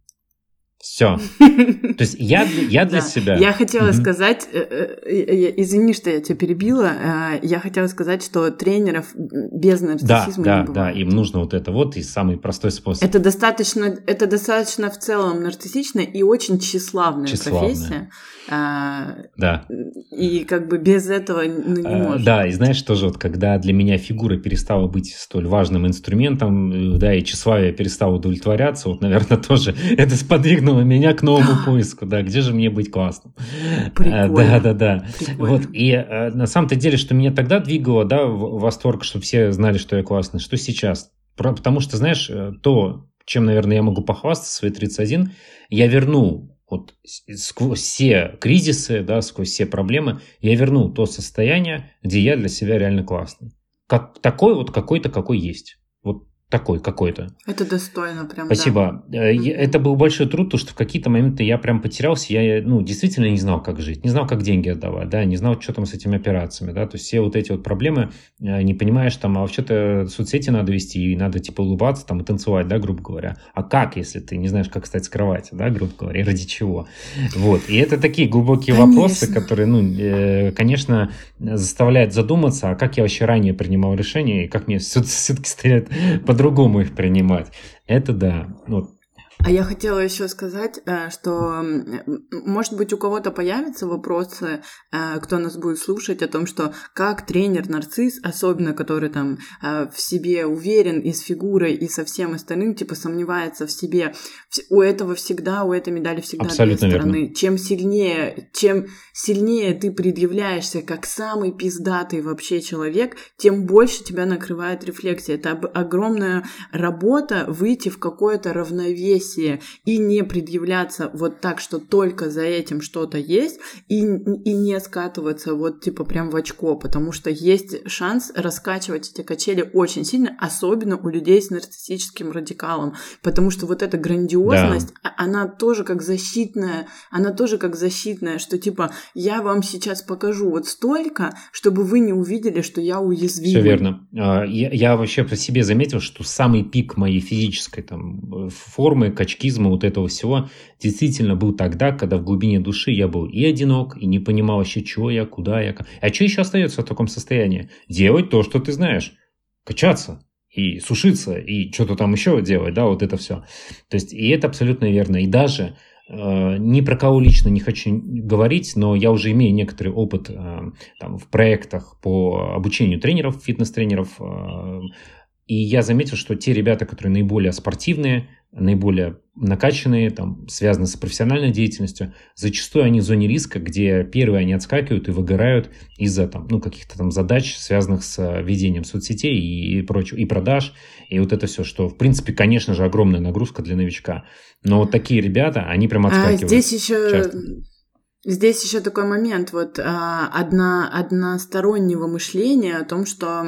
A: Все. [laughs] То есть я, я для да. себя...
B: Я хотела mm-hmm. сказать, э, э, извини, что я тебя перебила, э, я хотела сказать, что тренеров без нарциссизма
A: да,
B: не
A: да, бывает. Да, им нужно вот это вот и самый простой способ.
B: Это достаточно, это достаточно в целом нарциссичная и очень тщеславная, тщеславная. профессия.
A: Да.
B: И как бы без этого ну, не а, можно.
A: Да, и знаешь, тоже вот когда для меня фигура перестала быть столь важным инструментом, да, и тщеславие перестало удовлетворяться, вот, наверное, [laughs] тоже это сподвигнуло меня к новому [gasps] поиску, да, где же мне быть классным. Прикольно. Да, да, да. Вот, и на самом-то деле, что меня тогда двигало, да, в восторг, чтобы все знали, что я классный, что сейчас. Потому что, знаешь, то, чем, наверное, я могу похвастаться свои 31, я вернул вот сквозь все кризисы, да, сквозь все проблемы, я вернул то состояние, где я для себя реально классный. Как, такой вот какой-то, какой есть. Такой какой-то.
B: Это достойно прям.
A: Спасибо. Да. Э, это был большой труд, потому что в какие-то моменты я прям потерялся, я ну, действительно не знал, как жить, не знал, как деньги отдавать, да, не знал, что там с этими операциями, да, то есть все вот эти вот проблемы, э, не понимаешь там, а вообще-то соцсети надо вести, и надо типа улыбаться там и танцевать, да, грубо говоря. А как, если ты не знаешь, как встать с кровати, да, грубо говоря, и ради чего? Вот, и это такие глубокие конечно. вопросы, которые, ну, э, конечно, заставляют задуматься, а как я вообще ранее принимал решения, и как мне все-таки стоят под по-другому их принимать. Это да. Вот
B: а я хотела еще сказать, э, что, может быть, у кого-то появятся вопросы, э, кто нас будет слушать, о том, что как тренер-нарцисс, особенно который там э, в себе уверен и с фигурой, и со всем остальным, типа сомневается в себе, у этого всегда, у этой медали всегда Абсолютно две стороны. Верно. Чем сильнее, чем сильнее ты предъявляешься как самый пиздатый вообще человек, тем больше тебя накрывает рефлексия. Это огромная работа выйти в какое-то равновесие профессии и не предъявляться вот так, что только за этим что-то есть, и, и не скатываться вот типа прям в очко, потому что есть шанс раскачивать эти качели очень сильно, особенно у людей с нарциссическим радикалом, потому что вот эта грандиозность, да. А, она тоже как защитная, она тоже как защитная, что типа я вам сейчас покажу вот столько, чтобы вы не увидели, что я уязвим.
A: Все верно. А, я, я вообще по себе заметил, что самый пик моей физической там формы качкизма, вот этого всего, действительно был тогда, когда в глубине души я был и одинок, и не понимал вообще, что я, куда я. А что еще остается в таком состоянии? Делать то, что ты знаешь. Качаться и сушиться, и что-то там еще делать, да, вот это все. То есть, и это абсолютно верно. И даже э, ни про кого лично не хочу говорить, но я уже имею некоторый опыт э, там, в проектах по обучению тренеров, фитнес-тренеров, э, и я заметил, что те ребята, которые наиболее спортивные, наиболее накачанные, там, связаны с профессиональной деятельностью, зачастую они в зоне риска, где первые они отскакивают и выгорают из-за там, ну, каких-то там задач, связанных с э, ведением соцсетей и, прочего, и продаж, и вот это все, что, в принципе, конечно же, огромная нагрузка для новичка. Но вот такие ребята, они прям а отскакивают. А
B: здесь еще часто. Здесь еще такой момент вот а, одна, одностороннего мышления о том, что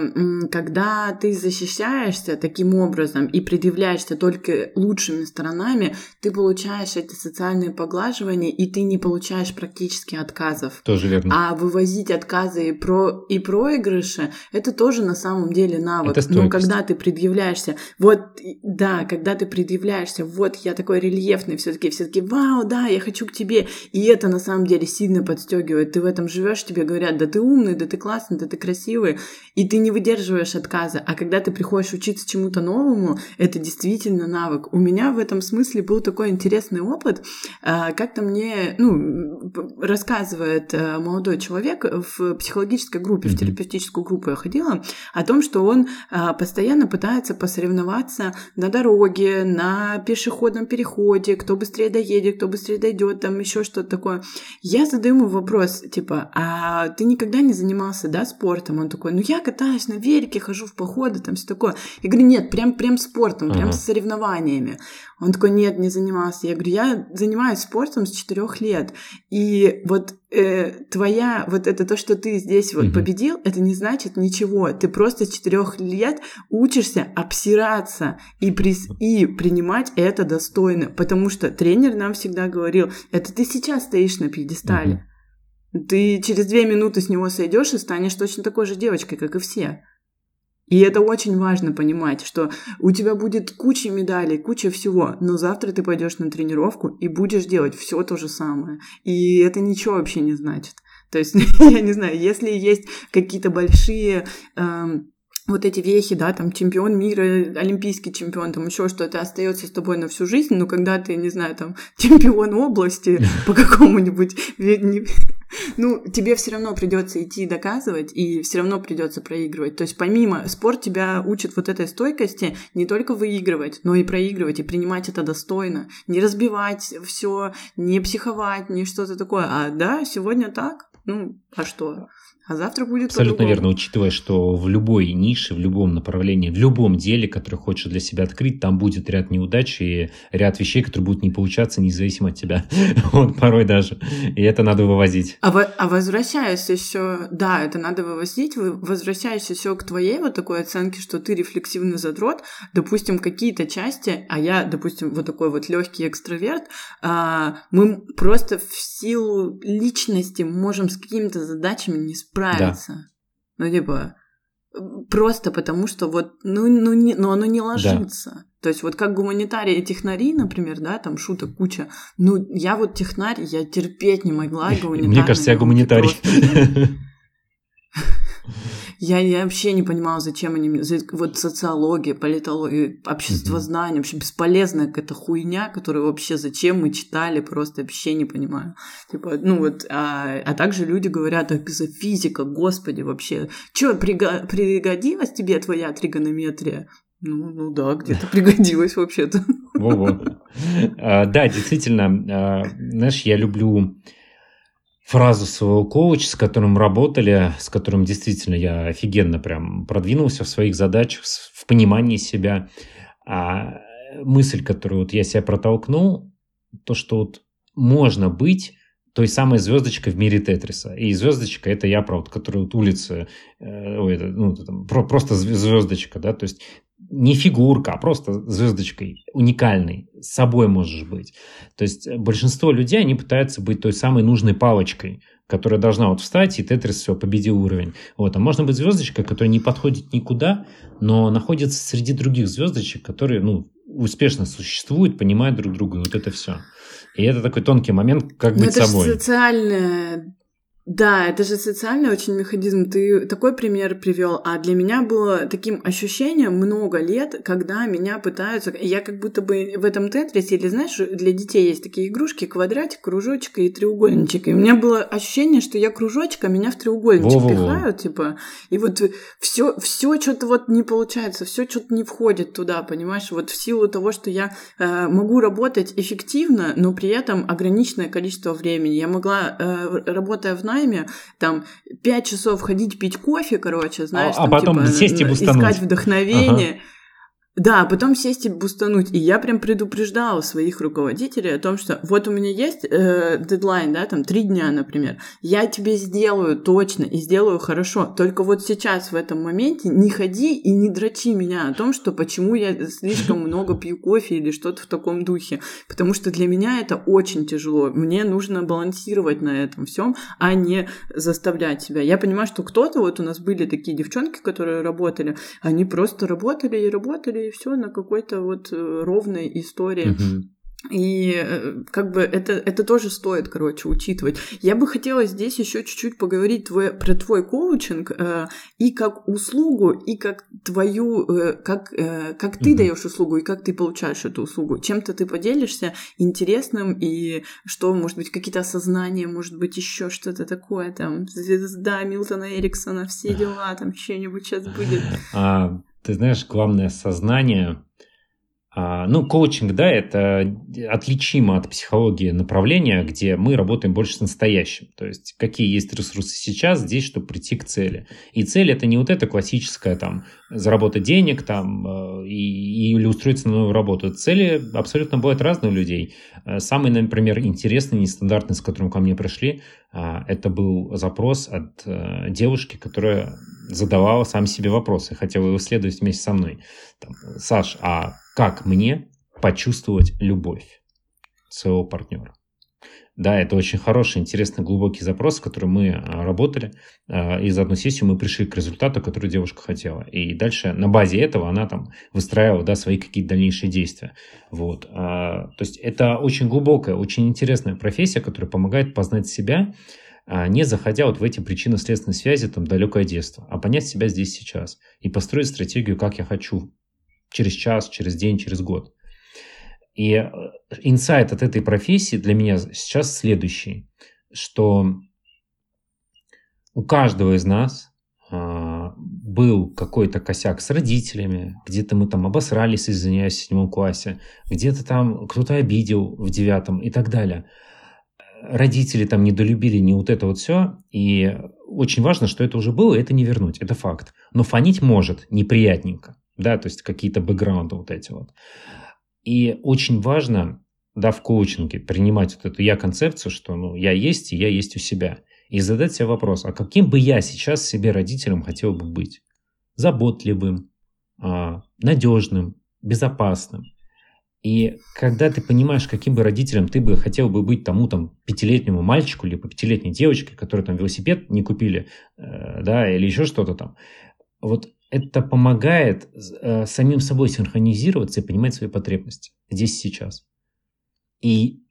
B: когда ты защищаешься таким образом и предъявляешься только лучшими сторонами, ты получаешь эти социальные поглаживания, и ты не получаешь практически отказов.
A: Тоже верно.
B: А вывозить отказы и, про, и проигрыши — это тоже на самом деле навык. Это Но когда ты предъявляешься, вот, да, когда ты предъявляешься, вот я такой рельефный, все-таки все таки вау, да, я хочу к тебе, и это на самом деле сильно подстегивает. Ты в этом живешь, тебе говорят, да ты умный, да ты классный, да ты красивый, и ты не выдерживаешь отказа. А когда ты приходишь учиться чему-то новому, это действительно навык. У меня в этом смысле был такой интересный опыт. А, как-то мне, ну, рассказывает э, молодой человек в психологической группе, в терапевтическую группу я ходила, о том, что он а, постоянно пытается посоревноваться на дороге, на пешеходном переходе, кто быстрее доедет, кто быстрее дойдет, там еще что-то такое. Я задаю ему вопрос, типа, а ты никогда не занимался, да, спортом? Он такой, ну я катаюсь на велике, хожу в походы, там все такое. Я говорю, нет, прям, прям спортом, прям uh-huh. с соревнованиями. Он такой, нет, не занимался. Я говорю, я занимаюсь спортом с четырех лет. И вот э, твоя, вот это то, что ты здесь вот uh-huh. победил, это не значит ничего. Ты просто с четырех лет учишься обсираться и, при, и принимать это достойно. Потому что тренер нам всегда говорил, это ты сейчас стоишь на пьедестале. Uh-huh. Ты через две минуты с него сойдешь и станешь точно такой же девочкой, как и все. И это очень важно понимать, что у тебя будет куча медалей, куча всего, но завтра ты пойдешь на тренировку и будешь делать все то же самое. И это ничего вообще не значит. То есть, [laughs] я не знаю, если есть какие-то большие эм, вот эти вехи, да, там чемпион мира, олимпийский чемпион, там еще что-то остается с тобой на всю жизнь, но когда ты, не знаю, там [laughs] чемпион области [laughs] по какому-нибудь Ну, тебе все равно придется идти доказывать, и все равно придется проигрывать. То есть, помимо спорт тебя учит вот этой стойкости не только выигрывать, но и проигрывать, и принимать это достойно. Не разбивать все, не психовать, не что-то такое. А да, сегодня так, ну, а что? А завтра будет
A: Абсолютно верно, учитывая, что в любой нише, в любом направлении, в любом деле, которое хочешь для себя открыть, там будет ряд неудач и ряд вещей, которые будут не получаться независимо от тебя. [laughs] вот порой даже. И это надо вывозить.
B: А, а возвращаясь еще, да, это надо вывозить, возвращаясь еще к твоей вот такой оценке, что ты рефлексивный задрот, допустим, какие-то части, а я, допустим, вот такой вот легкий экстраверт, а, мы просто в силу личности можем с какими-то задачами не справиться справиться. Да. Ну, типа, просто потому что вот, ну, ну, не, ну оно не ложится. Да. То есть вот как гуманитарии и технари, например, да, там шуток куча. Ну, я вот технарь, я терпеть не могла гуманитарий.
A: Мне кажется, я гуманитарий. [laughs]
B: Я, я вообще не понимала, зачем они... Вот социология, политология, обществознание, вообще бесполезная какая-то хуйня, которую вообще зачем мы читали, просто вообще не понимаю. Типа, ну вот, а, а также люди говорят, за физика, господи, вообще, что, пригодилась тебе твоя тригонометрия? Ну, ну да, где-то [laughs] пригодилась вообще-то.
A: Во-во. А, да, действительно, а, знаешь, я люблю фразу своего коуча, с которым работали, с которым действительно я офигенно прям продвинулся в своих задачах, в понимании себя. А мысль, которую вот я себя протолкнул, то, что вот можно быть той самой звездочкой в мире Тетриса. И звездочка это я, правда, которая вот улица, э, ой, это, ну, там, про, просто звездочка, да, то есть не фигурка, а просто звездочкой, уникальной, с собой можешь быть. То есть э, большинство людей, они пытаются быть той самой нужной палочкой, которая должна вот встать, и Тетрис все, победил уровень. Вот. А можно быть звездочкой, которая не подходит никуда, но находится среди других звездочек, которые, ну, успешно существуют, понимают друг друга, и вот это все. И это такой тонкий момент, как но быть
B: это
A: собой.
B: Это социальная да, это же социальный очень механизм. Ты такой пример привел, а для меня было таким ощущением много лет, когда меня пытаются... Я как будто бы в этом тетрисе, или знаешь, для детей есть такие игрушки, квадратик, кружочек и треугольничек. И у меня было ощущение, что я кружочек, а меня в треугольничек Во-во-во. пихают, типа. И вот все, все что-то вот не получается, все что-то не входит туда, понимаешь? Вот в силу того, что я э, могу работать эффективно, но при этом ограниченное количество времени. Я могла, э, работая в найме, найме, там, пять часов ходить пить кофе, короче, знаешь,
A: а,
B: там,
A: а потом типа, сесть и
B: искать вдохновение. Ага. Да, потом сесть и бустануть. И я прям предупреждала своих руководителей о том, что вот у меня есть э, дедлайн, да, там три дня, например. Я тебе сделаю точно и сделаю хорошо. Только вот сейчас в этом моменте не ходи и не дрочи меня о том, что почему я слишком [laughs] много пью кофе или что-то в таком духе. Потому что для меня это очень тяжело. Мне нужно балансировать на этом всем, а не заставлять себя. Я понимаю, что кто-то, вот у нас были такие девчонки, которые работали, они просто работали и работали, и все на какой-то вот э, ровной истории. Угу. И э, как бы это, это тоже стоит, короче, учитывать. Я бы хотела здесь еще чуть-чуть поговорить твой, про твой коучинг э, и как услугу, и как твою, э, как, э, как ты даешь услугу, и как ты получаешь эту услугу. Чем-то ты поделишься интересным, и что, может быть, какие-то осознания, может быть, еще что-то такое, там, звезда Милтона Эриксона, все дела, там, что-нибудь сейчас будет. [laughs]
A: А, ты знаешь, главное сознание. А, ну, коучинг, да, это отличимо от психологии направления, где мы работаем больше с настоящим. То есть, какие есть ресурсы сейчас здесь, чтобы прийти к цели. И цель это не вот это классическое, там, заработать денег, там, э, и, или устроиться на новую работу. Цели абсолютно бывают разные у людей. Э, самый, например, интересный, нестандартный, с которым ко мне пришли, это был запрос от э, девушки, которая задавала сам себе вопросы, хотела его исследовать вместе со мной. Там, Саш, а как мне почувствовать любовь своего партнера? Да, это очень хороший, интересный, глубокий запрос, с которым мы а, работали. А, и за одну сессию мы пришли к результату, который девушка хотела. И дальше на базе этого она там выстраивала да, свои какие-то дальнейшие действия. Вот. То есть это очень глубокая, очень интересная профессия, которая помогает познать себя, не заходя вот в эти причинно-следственные связи, там, далекое детство, а понять себя здесь сейчас и построить стратегию, как я хочу через час, через день, через год. И инсайт от этой профессии для меня сейчас следующий, что у каждого из нас а, был какой-то косяк с родителями, где-то мы там обосрались, извиняюсь, в седьмом классе, где-то там кто-то обидел в девятом и так далее. Родители там недолюбили не вот это вот все, и очень важно, что это уже было, это не вернуть, это факт. Но фонить может неприятненько, да, то есть какие-то бэкграунды вот эти вот. И очень важно, да, в коучинге принимать вот эту я-концепцию, что ну, я есть, и я есть у себя. И задать себе вопрос, а каким бы я сейчас себе родителем хотел бы быть? Заботливым, а, надежным, безопасным. И когда ты понимаешь, каким бы родителем ты бы хотел бы быть тому там пятилетнему мальчику или пятилетней девочке, которые там велосипед не купили, э, да, или еще что-то там, вот это помогает э, самим собой синхронизироваться и понимать свои потребности здесь и сейчас. И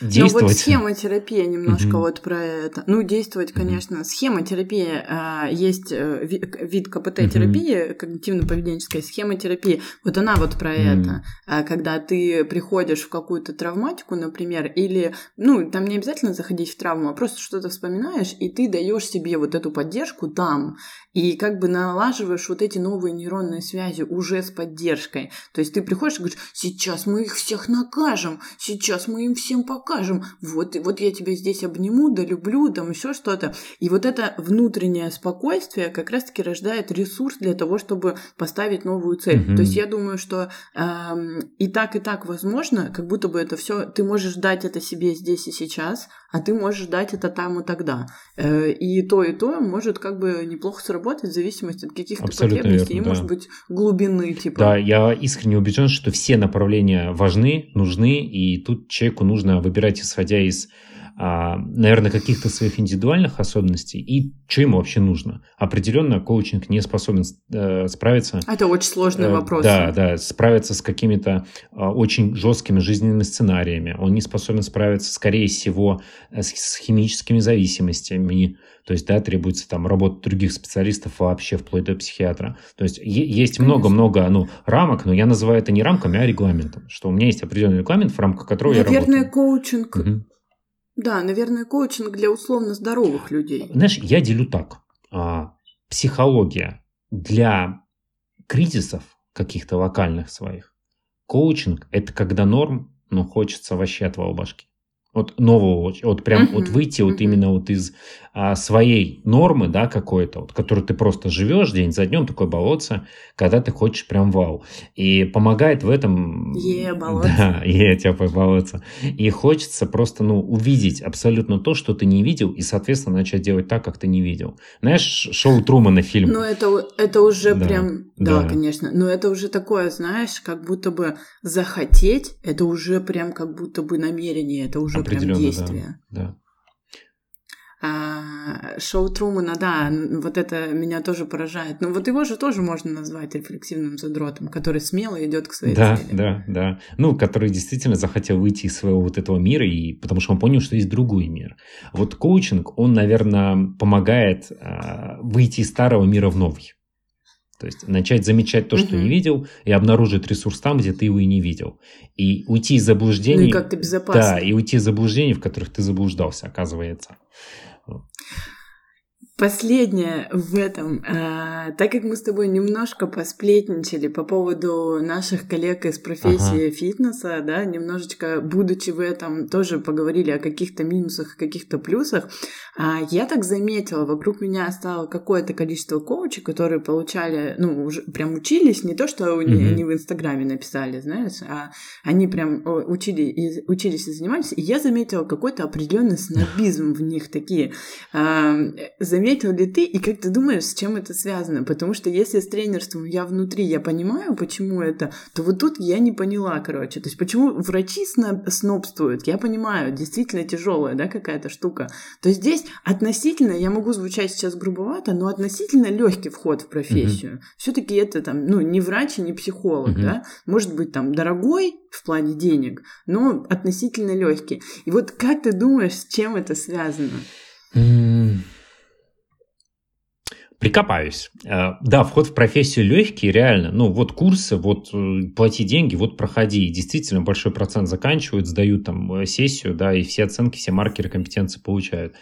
A: действовать. Ну вот
B: схемотерапия немножко mm-hmm. вот про это. Ну, действовать, конечно. Mm-hmm. Схемотерапия, а, есть э, вид КПТ-терапии, mm-hmm. когнитивно-поведенческая схемотерапия. Вот она вот про mm-hmm. это. А, когда ты приходишь в какую-то травматику, например, или, ну, там не обязательно заходить в травму, а просто что-то вспоминаешь, и ты даешь себе вот эту поддержку там, и как бы налаживаешь вот эти новые нейронные связи уже с поддержкой. То есть ты приходишь и говоришь, сейчас мы их всех накажем, сейчас мы им всем покажем, вот, вот я тебя здесь обниму, да люблю, там еще что-то. И вот это внутреннее спокойствие как раз-таки рождает ресурс для того, чтобы поставить новую цель. Mm-hmm. То есть я думаю, что эм, и так, и так возможно, как будто бы это все, ты можешь дать это себе здесь и сейчас, а ты можешь дать это там и тогда. Э, и то, и то может как бы неплохо сработать в зависимости от каких-то Абсолютно потребностей верно, и, да. может быть, глубины. Типа.
A: Да, я искренне убежден, что все направления важны, нужны, и тут человеку нужно выбирать, исходя из наверное, каких-то своих индивидуальных особенностей и что ему вообще нужно. Определенно коучинг не способен э, справиться.
B: Это очень сложный э, вопрос.
A: Да, да, справиться с какими-то э, очень жесткими жизненными сценариями. Он не способен справиться, скорее всего, с, с химическими зависимостями. То есть, да, требуется там работа других специалистов вообще, вплоть до психиатра. То есть, есть много-много ну, рамок, но я называю это не рамками, а регламентом. Что у меня есть определенный регламент, в рамках которого
B: Наверное,
A: я работаю.
B: Наверное, коучинг угу да, наверное, коучинг для условно здоровых людей.
A: Знаешь, я делю так. А, психология для кризисов каких-то локальных своих. Коучинг – это когда норм, но хочется вообще отвал башки. Вот нового, вот прям uh-huh, вот выйти uh-huh. вот именно вот из а, своей нормы, да, какой-то, вот, которой ты просто живешь день за днем, такой болотце, когда ты хочешь прям вау. И помогает в этом...
B: Е, болотце.
A: Да, [laughs] е, теплое болотце. И хочется просто, ну, увидеть абсолютно то, что ты не видел, и, соответственно, начать делать так, как ты не видел. Знаешь, шоу Трумана фильм.
B: Ну, это, это уже да, прям... Да, да, конечно. Но это уже такое, знаешь, как будто бы захотеть, это уже прям как будто бы намерение, это уже прям действие.
A: Да, да.
B: А, шоу Трумана, да, вот это меня тоже поражает. Но вот его же тоже можно назвать рефлексивным задротом, который смело идет к своей
A: да,
B: цели.
A: Да, да, да. Ну, который действительно захотел выйти из своего вот этого мира, и потому что он понял, что есть другой мир. Вот коучинг, он, наверное, помогает а, выйти из старого мира в новый. То есть начать замечать то, что угу. не видел, и обнаружить ресурс там, где ты его и не видел. И уйти из заблуждений. Ну и
B: как-то безопасно.
A: Да, и уйти из заблуждений, в которых ты заблуждался, оказывается. 嗯。
B: Последнее в этом, а, так как мы с тобой немножко посплетничали по поводу наших коллег из профессии ага. фитнеса, да, немножечко, будучи в этом, тоже поговорили о каких-то минусах, каких-то плюсах, а, я так заметила, вокруг меня стало какое-то количество коучей, которые получали, ну, уже прям учились, не то, что mm-hmm. они в Инстаграме написали, знаешь, а они прям учили, и, учились и занимались, и я заметила какой-то определенный снобизм в них такие. А, заметил ли ты, и как ты думаешь, с чем это связано? Потому что если с тренерством я внутри, я понимаю, почему это, то вот тут я не поняла, короче. То есть почему врачи сноб, снобствуют, я понимаю, действительно тяжелая, да, какая-то штука. То здесь есть относительно, я могу звучать сейчас грубовато, но относительно легкий вход в профессию. Mm-hmm. Все-таки это там, ну, не врач и не психолог, mm-hmm. да, может быть там дорогой в плане денег, но относительно легкий. И вот как ты думаешь, с чем это связано?
A: Mm-hmm. Прикопаюсь. Э, да, вход в профессию легкий, реально. Ну, вот курсы, вот э, плати деньги, вот проходи. И действительно, большой процент заканчивают, сдают там э, сессию, да, и все оценки, все маркеры компетенции получают.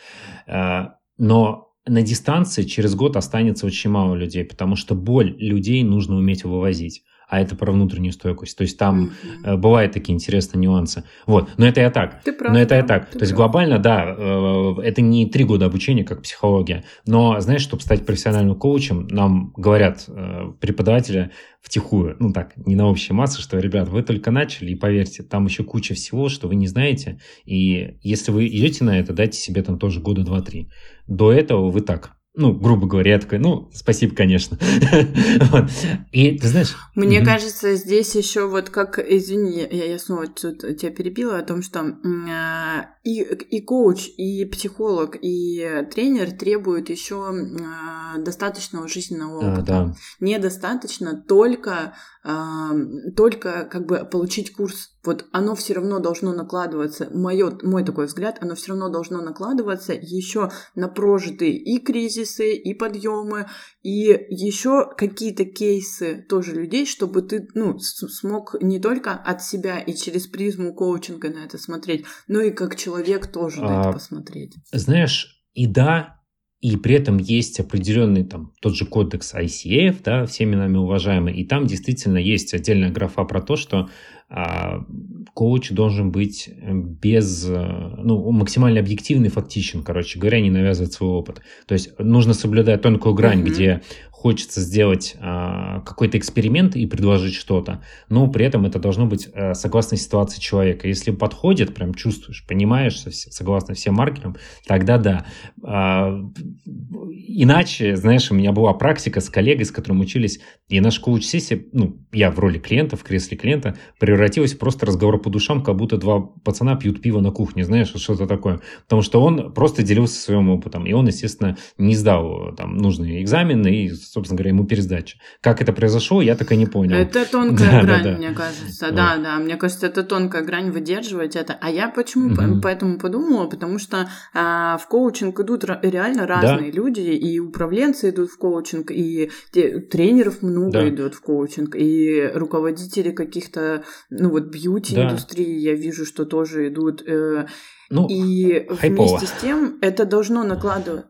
A: Но на дистанции через год останется очень мало людей, потому что боль людей нужно уметь вывозить а это про внутреннюю стойкость. То есть там mm-hmm. бывают такие интересные нюансы. Вот, но это я так. Ты прав, но это я так. То прав. есть глобально, да, э, это не три года обучения, как психология, но знаешь, чтобы стать профессиональным коучем, нам говорят э, преподаватели втихую, ну так, не на общей массе, что, ребят, вы только начали, и поверьте, там еще куча всего, что вы не знаете, и если вы идете на это, дайте себе там тоже года два-три. До этого вы так, ну, грубо говоря, я такой, ну, спасибо, конечно. [laughs] И ты знаешь...
B: Мне кажется, здесь еще вот как, извини, я, снова тут тебя перебила о том, что а, и, и коуч, и психолог, и тренер требуют еще а, достаточного жизненного опыта. Недостаточно только, только как бы получить курс вот оно все равно должно накладываться, моё, мой такой взгляд, оно все равно должно накладываться еще на прожитые и кризисы, и подъемы, и еще какие-то кейсы тоже людей, чтобы ты ну, смог не только от себя и через призму коучинга на это смотреть, но и как человек тоже а, на это посмотреть.
A: Знаешь, и да, и при этом есть определенный там тот же кодекс ICF, да, всеми нами уважаемый, и там действительно есть отдельная графа про то, что а, коуч должен быть э, без, э, ну, максимально объективный, фактичен, короче говоря, не навязывать свой опыт. То есть нужно соблюдать тонкую грань, mm-hmm. где хочется сделать а, какой-то эксперимент и предложить что-то, но при этом это должно быть а, согласно ситуации человека. Если подходит, прям чувствуешь, понимаешь, согласно всем маркерам, тогда да. А, иначе, знаешь, у меня была практика с коллегой, с которым учились, и наша коуч-сессия, ну, я в роли клиента, в кресле клиента, превратилась в просто разговор по душам, как будто два пацана пьют пиво на кухне, знаешь, что-то такое. Потому что он просто делился своим опытом, и он, естественно, не сдал там нужные экзамены, и собственно говоря, ему пересдача. Как это произошло, я так и не понял.
B: Это тонкая [laughs] да, грань, да, да. мне кажется. Вот. Да, да, мне кажется, это тонкая грань выдерживать это. А я почему угу. поэтому подумала? Потому что а, в коучинг идут реально разные да. люди, и управленцы идут в коучинг, и тренеров много да. идут в коучинг, и руководители каких-то, ну вот бьюти-индустрии, да. я вижу, что тоже идут. Э, ну, и хайпово. вместе с тем это должно накладывать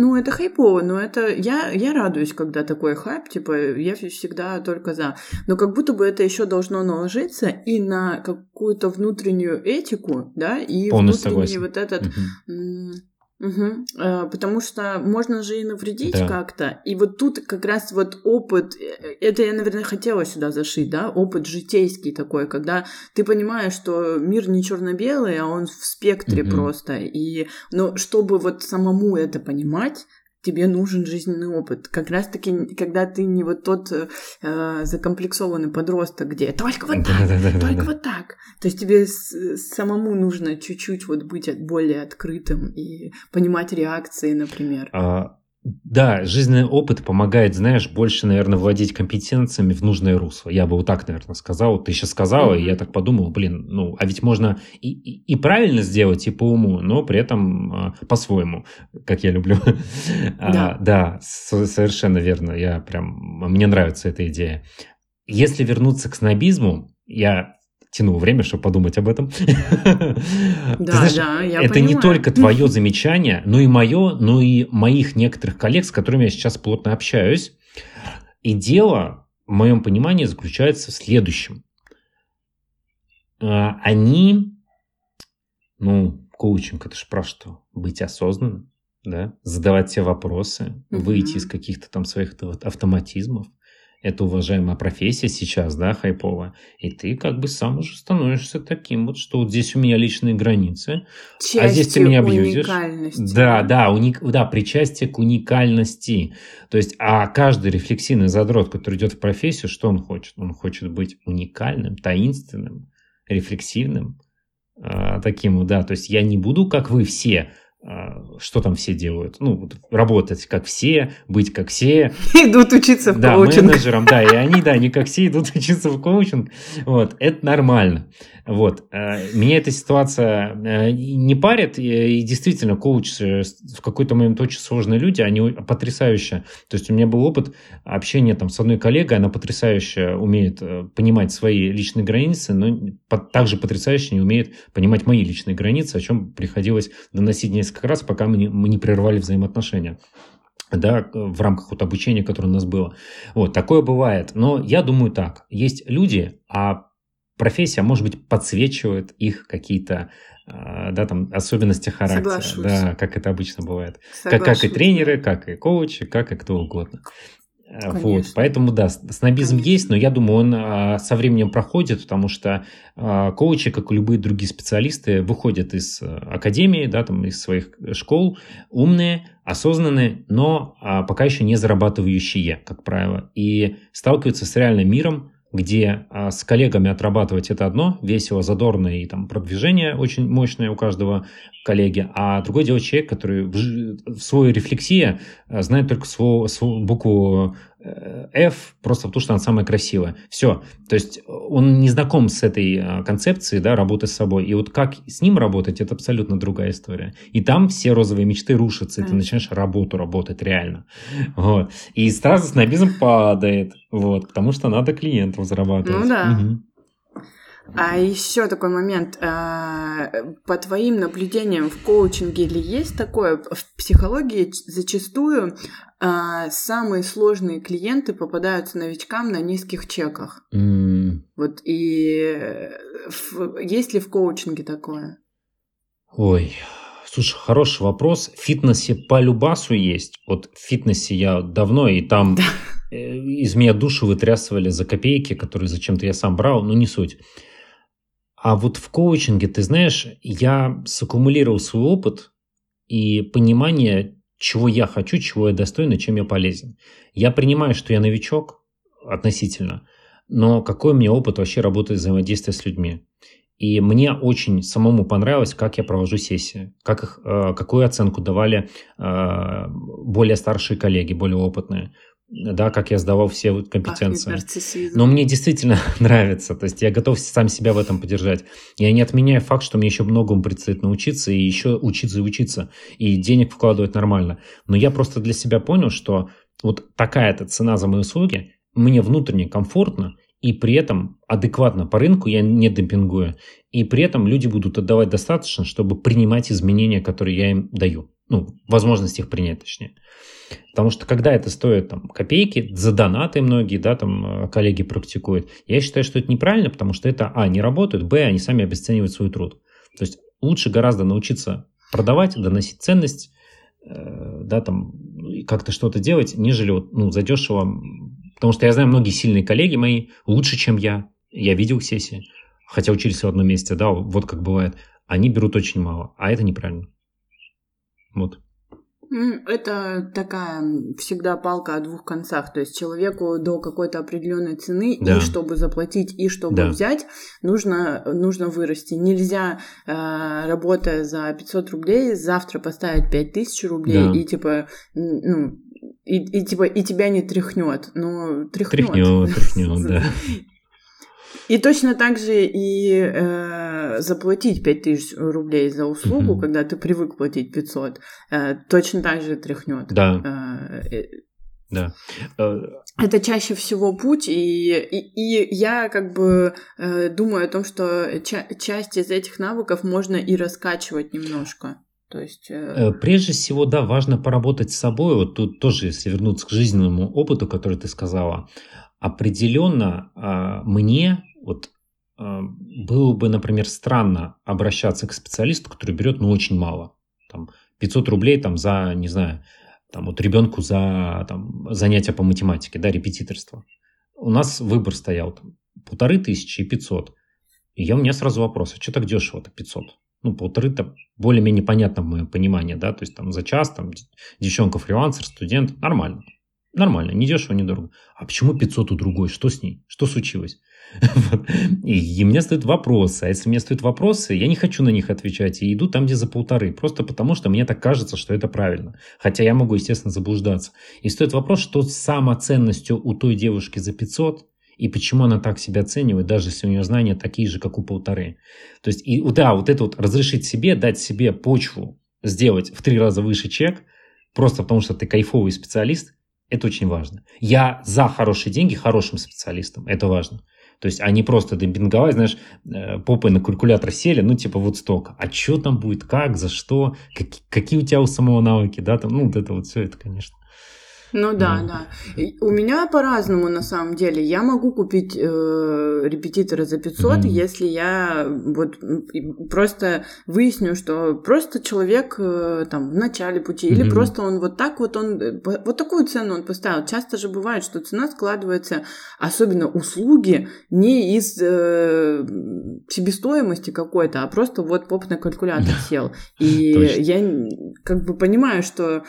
B: ну, это хайпово, но это... Я, я радуюсь, когда такой хайп, типа, я всегда только за. Но как будто бы это еще должно наложиться и на какую-то внутреннюю этику, да, и Полностью внутренний согласен. вот этот... Угу. Угу. потому что можно же и навредить да. как-то. И вот тут как раз вот опыт, э, это я, наверное, хотела сюда зашить, да, опыт житейский такой, когда ты понимаешь, что мир не черно-белый, а он в спектре угу. просто. И, но чтобы вот самому это понимать, тебе нужен жизненный опыт. Как раз-таки, когда ты не вот тот э, закомплексованный подросток, где только вот так, да, да, да, только вот так. То есть тебе самому нужно чуть-чуть вот быть более открытым и понимать реакции, например.
A: А, да, жизненный опыт помогает, знаешь, больше, наверное, вводить компетенциями в нужное русло. Я бы вот так, наверное, сказал. Ты сейчас сказала, mm-hmm. и я так подумал, блин, ну, а ведь можно и, и, и правильно сделать, и по уму, но при этом а, по-своему, как я люблю. Да, [laughs] а, да совершенно верно. Я прям, мне нравится эта идея. Если вернуться к снобизму, я тянул время, чтобы подумать об этом. [laughs] Да, знаешь, да, я Это понимаю. не только твое [laughs] замечание, но и мое, но и моих некоторых коллег, с которыми я сейчас плотно общаюсь. И дело, в моем понимании, заключается в следующем. А, они, ну, коучинг, это же про что? Быть осознанным, да, задавать все вопросы, выйти из каких-то там своих автоматизмов, это уважаемая профессия сейчас, да, хайповая, и ты как бы сам уже становишься таким вот, что вот здесь у меня личные границы, Частью а здесь ты меня абьюзишь. Да, да, уник, да, причастие к уникальности. То есть, а каждый рефлексивный задрот, который идет в профессию, что он хочет? Он хочет быть уникальным, таинственным, рефлексивным, э, таким, да, то есть я не буду, как вы все, а, что там все делают. Ну, работать как все, быть как все. [laughs]
B: Идут учиться в
A: да,
B: коучинг.
A: Да, менеджером, да, и они, да, не как все идут [laughs] учиться в коучинг. Вот, это нормально. Вот. Э, меня эта ситуация э, не парит, и действительно, коуч э, в какой-то момент очень сложные люди, они потрясающе. То есть у меня был опыт общения там с одной коллегой, она потрясающе умеет понимать свои личные границы, но также потрясающе не умеет понимать мои личные границы, о чем приходилось доносить несколько раз, пока мы не, мы не прервали взаимоотношения да, в рамках вот обучения, которое у нас было. Вот, такое бывает. Но я думаю так, есть люди, а профессия, может быть, подсвечивает их какие-то а, да, там, особенности характера. Соглашусь. Да, как это обычно бывает. Как, как и тренеры, как и коучи, как и кто угодно. Конечно. Вот, поэтому да, снобизм Конечно. есть, но я думаю, он а, со временем проходит, потому что а, коучи, как и любые другие специалисты, выходят из а, академии, да, там, из своих школ, умные, осознанные, но а, пока еще не зарабатывающие, как правило, и сталкиваются с реальным миром, где а, с коллегами отрабатывать это одно, весело, задорно и там продвижение очень мощное у каждого коллеги, а другой дело человек, который в, в своей рефлексии а, знает только свою, свою букву Э, F просто потому, что она самая красивая. Все. То есть он не знаком с этой концепцией да, работы с собой. И вот как с ним работать, это абсолютно другая история. И там все розовые мечты рушатся, и ты начинаешь работу работать реально. Вот. И сразу снобизм падает. Вот, потому что надо клиентов зарабатывать.
B: Ну да. Угу. А еще такой момент. А, по твоим наблюдениям в коучинге или есть такое? В психологии зачастую а, самые сложные клиенты попадаются новичкам на низких чеках. Mm. Вот и есть ли в коучинге такое?
A: Ой, Слушай, хороший вопрос. В фитнесе по любасу есть. Вот в фитнесе я давно, и там э, из меня душу вытрясывали за копейки, которые зачем-то я сам брал, но не суть. А вот в коучинге, ты знаешь, я саккумулировал свой опыт и понимание, чего я хочу, чего я достоин чем я полезен. Я принимаю, что я новичок относительно, но какой у меня опыт вообще работы взаимодействия с людьми. И мне очень самому понравилось, как я провожу сессии, как их, э, какую оценку давали э, более старшие коллеги, более опытные да, как я сдавал все компетенции. Но мне действительно [laughs] нравится, то есть я готов сам себя в этом поддержать. Я не отменяю факт, что мне еще многому предстоит научиться, и еще учиться и учиться, и денег вкладывать нормально. Но я просто для себя понял, что вот такая-то цена за мои услуги, мне внутренне комфортно, и при этом адекватно по рынку я не демпингую, и при этом люди будут отдавать достаточно, чтобы принимать изменения, которые я им даю. Ну, возможность их принять, точнее. Потому что когда это стоит там, копейки, за донаты многие, да, там э, коллеги практикуют, я считаю, что это неправильно, потому что это, а, не работает, б, они сами обесценивают свой труд. То есть лучше гораздо научиться продавать, доносить ценность, э, да, там, как-то что-то делать, нежели вот, ну, задешево. Потому что я знаю, многие сильные коллеги мои лучше, чем я. Я видел сессии, хотя учились в одном месте, да, вот как бывает. Они берут очень мало, а это неправильно. Вот.
B: Это такая всегда палка о двух концах. То есть человеку до какой-то определенной цены, да. и чтобы заплатить, и чтобы да. взять, нужно, нужно вырасти. Нельзя, э, работая за 500 рублей, завтра поставить 5000 рублей да. и типа, ну, и, и типа и тебя не тряхнет. Ну, тряхнет.
A: Тряхнет, тряхнет, [laughs] да.
B: И точно так же и э, заплатить 5000 рублей за услугу, mm-hmm. когда ты привык платить 500, э, точно так же тряхнет.
A: Да. Э, да. Э,
B: Это чаще всего путь, и, и, и я как бы э, думаю о том, что ча- часть из этих навыков можно и раскачивать немножко. То есть... Э...
A: э прежде всего, да, важно поработать с собой. Вот тут тоже, если вернуться к жизненному опыту, который ты сказала, определенно э, мне вот э, было бы, например, странно обращаться к специалисту, который берет, ну, очень мало. Там 500 рублей там за, не знаю, там вот ребенку за там, занятия по математике, да, репетиторство. У нас выбор стоял там полторы тысячи и 500. И я, у меня сразу вопрос, а что так дешево-то 500? Ну, полторы-то более-менее понятно в моем понимании, да, то есть там за час, там, девчонка фрилансер, студент, нормально. Нормально, не дешево, не дорого. А почему 500 у другой? Что с ней? Что случилось? [laughs] И, мне задают вопросы. А если мне задают вопросы, я не хочу на них отвечать. И иду там, где за полторы. Просто потому, что мне так кажется, что это правильно. Хотя я могу, естественно, заблуждаться. И стоит вопрос, что с самоценностью у той девушки за 500 и почему она так себя оценивает, даже если у нее знания такие же, как у полторы. То есть, и, да, вот это вот разрешить себе, дать себе почву, сделать в три раза выше чек, просто потому что ты кайфовый специалист, это очень важно. Я за хорошие деньги хорошим специалистом, это важно. То есть они просто демпинговать, знаешь, э, попой на калькулятор сели, ну, типа, вот столько. А что там будет, как, за что, как, какие у тебя у самого навыки, да, там, ну, вот это вот все это, конечно.
B: Ну да, да. И у меня по-разному на самом деле. Я могу купить э, репетитора за 500, mm-hmm. если я вот просто выясню, что просто человек э, там в начале пути, mm-hmm. или просто он вот так вот он э, вот такую цену он поставил. Часто же бывает, что цена складывается, особенно услуги, не из э, себестоимости какой-то, а просто вот поп на калькулятор сел. И [laughs] я как бы понимаю, что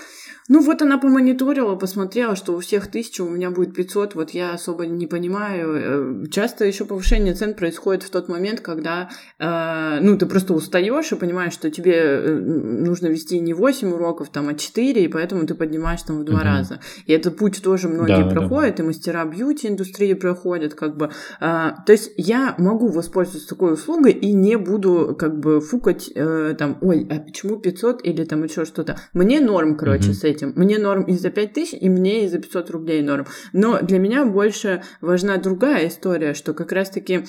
B: ну вот она помониторила, посмотрела, что у всех тысяча, у меня будет 500, вот я особо не понимаю. Э, часто еще повышение цен происходит в тот момент, когда, э, ну, ты просто устаешь и понимаешь, что тебе э, нужно вести не 8 уроков, там, а 4, и поэтому ты поднимаешь там в два угу. раза. И этот путь тоже многие да, проходят, да. и мастера бьюти-индустрии проходят, как бы. Э, то есть я могу воспользоваться такой услугой и не буду, как бы, фукать, э, там, ой, а почему 500 или там еще что-то. Мне норм, короче, угу. с этим этим. Мне норм и за 5 тысяч, и мне и за 500 рублей норм. Но для меня больше важна другая история, что как раз-таки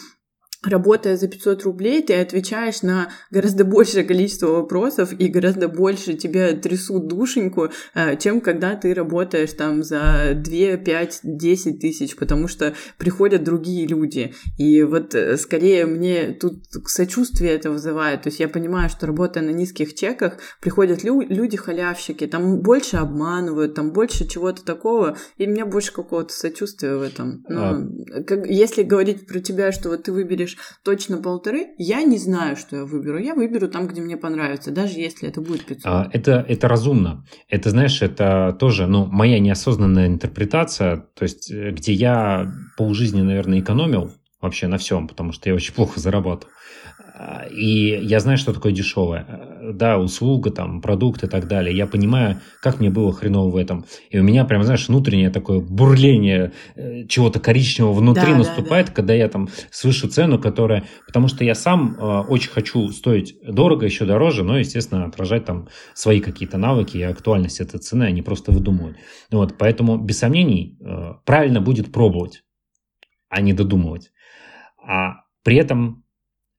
B: работая за 500 рублей, ты отвечаешь на гораздо большее количество вопросов и гораздо больше тебе трясут душеньку, э, чем когда ты работаешь там за 2, 5, 10 тысяч, потому что приходят другие люди. И вот э, скорее мне тут сочувствие это вызывает. То есть я понимаю, что работая на низких чеках, приходят лю- люди-халявщики, там больше обманывают, там больше чего-то такого, и мне больше какого-то сочувствия в этом. Но а... как, если говорить про тебя, что вот ты выберешь выберешь точно полторы, я не знаю, что я выберу. Я выберу там, где мне понравится, даже если это будет 500.
A: А, это, это разумно. Это, знаешь, это тоже ну, моя неосознанная интерпретация, то есть э, где я полжизни, наверное, экономил вообще на всем, потому что я очень плохо зарабатывал. И я знаю, что такое дешевое. Да, услуга, там, продукт и так далее. Я понимаю, как мне было хреново в этом. И у меня прям, знаешь, внутреннее такое бурление э, чего-то коричневого внутри да, наступает, да, да. когда я там слышу цену, которая... Потому что я сам э, очень хочу стоить дорого, еще дороже, но, естественно, отражать там свои какие-то навыки и актуальность этой цены, а не просто выдумывать. Вот, поэтому, без сомнений, э, правильно будет пробовать, а не додумывать. А при этом Э,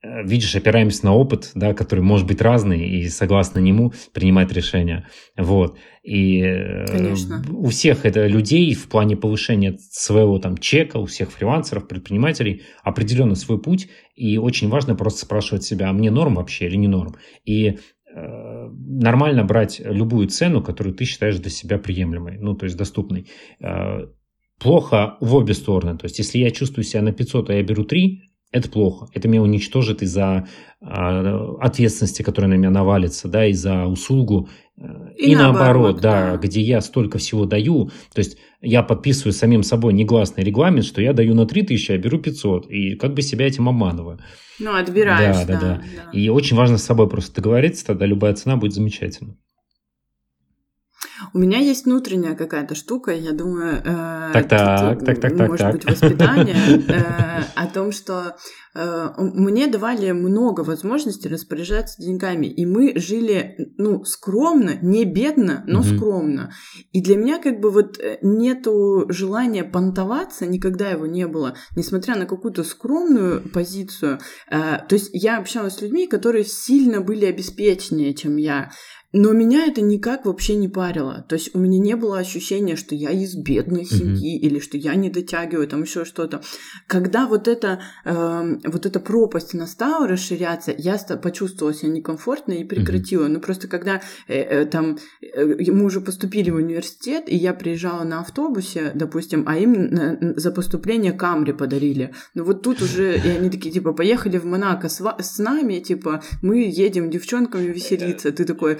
A: видишь, опираемся на опыт, да, который может быть разный, и согласно нему принимать решения. Вот. И э, Конечно. у всех это людей в плане повышения своего там чека, у всех фрилансеров, предпринимателей определенно свой путь, и очень важно просто спрашивать себя, а мне норм вообще или не норм? И э, нормально брать любую цену, которую ты считаешь для себя приемлемой, ну, то есть доступной. Э, плохо в обе стороны. То есть, если я чувствую себя на 500, а я беру 3, это плохо. Это меня уничтожит из-за э, ответственности, которая на меня навалится, да, из-за услугу. Э, и, и наоборот, наоборот да, да, где я столько всего даю. То есть я подписываю самим собой негласный регламент, что я даю на 3000, а беру 500. И как бы себя этим обманываю.
B: Ну, отбираешь. Да, да, да. да.
A: И очень важно с собой просто договориться, тогда любая цена будет замечательна.
B: У меня есть внутренняя какая-то штука, я думаю,
A: э, так, так, так, так,
B: может
A: так,
B: быть, воспитание [laughs] э, о том, что э, мне давали много возможностей распоряжаться деньгами, и мы жили, ну, скромно, не бедно, но mm-hmm. скромно. И для меня как бы вот нету желания понтоваться, никогда его не было, несмотря на какую-то скромную позицию. Э, то есть я общалась с людьми, которые сильно были обеспеченнее, чем я. Но меня это никак вообще не парило. То есть у меня не было ощущения, что я из бедной семьи mm-hmm. или что я не дотягиваю, там еще что-то. Когда вот эта, э, вот эта пропасть настала расширяться, я почувствовала себя некомфортно и прекратила. Mm-hmm. Ну просто когда э, э, там э, мы уже поступили в университет, и я приезжала на автобусе, допустим, а им на, за поступление Камри подарили. Ну вот тут уже, и они такие, типа, поехали в Монако с, с нами, типа, мы едем девчонками веселиться. Ты такой,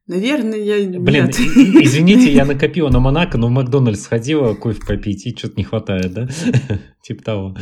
B: Наверное, я
A: Блин,
B: нет.
A: извините, я накопила на Монако, но в Макдональдс сходила, кофе попить, и что-то не хватает, да? [laughs] Типа того.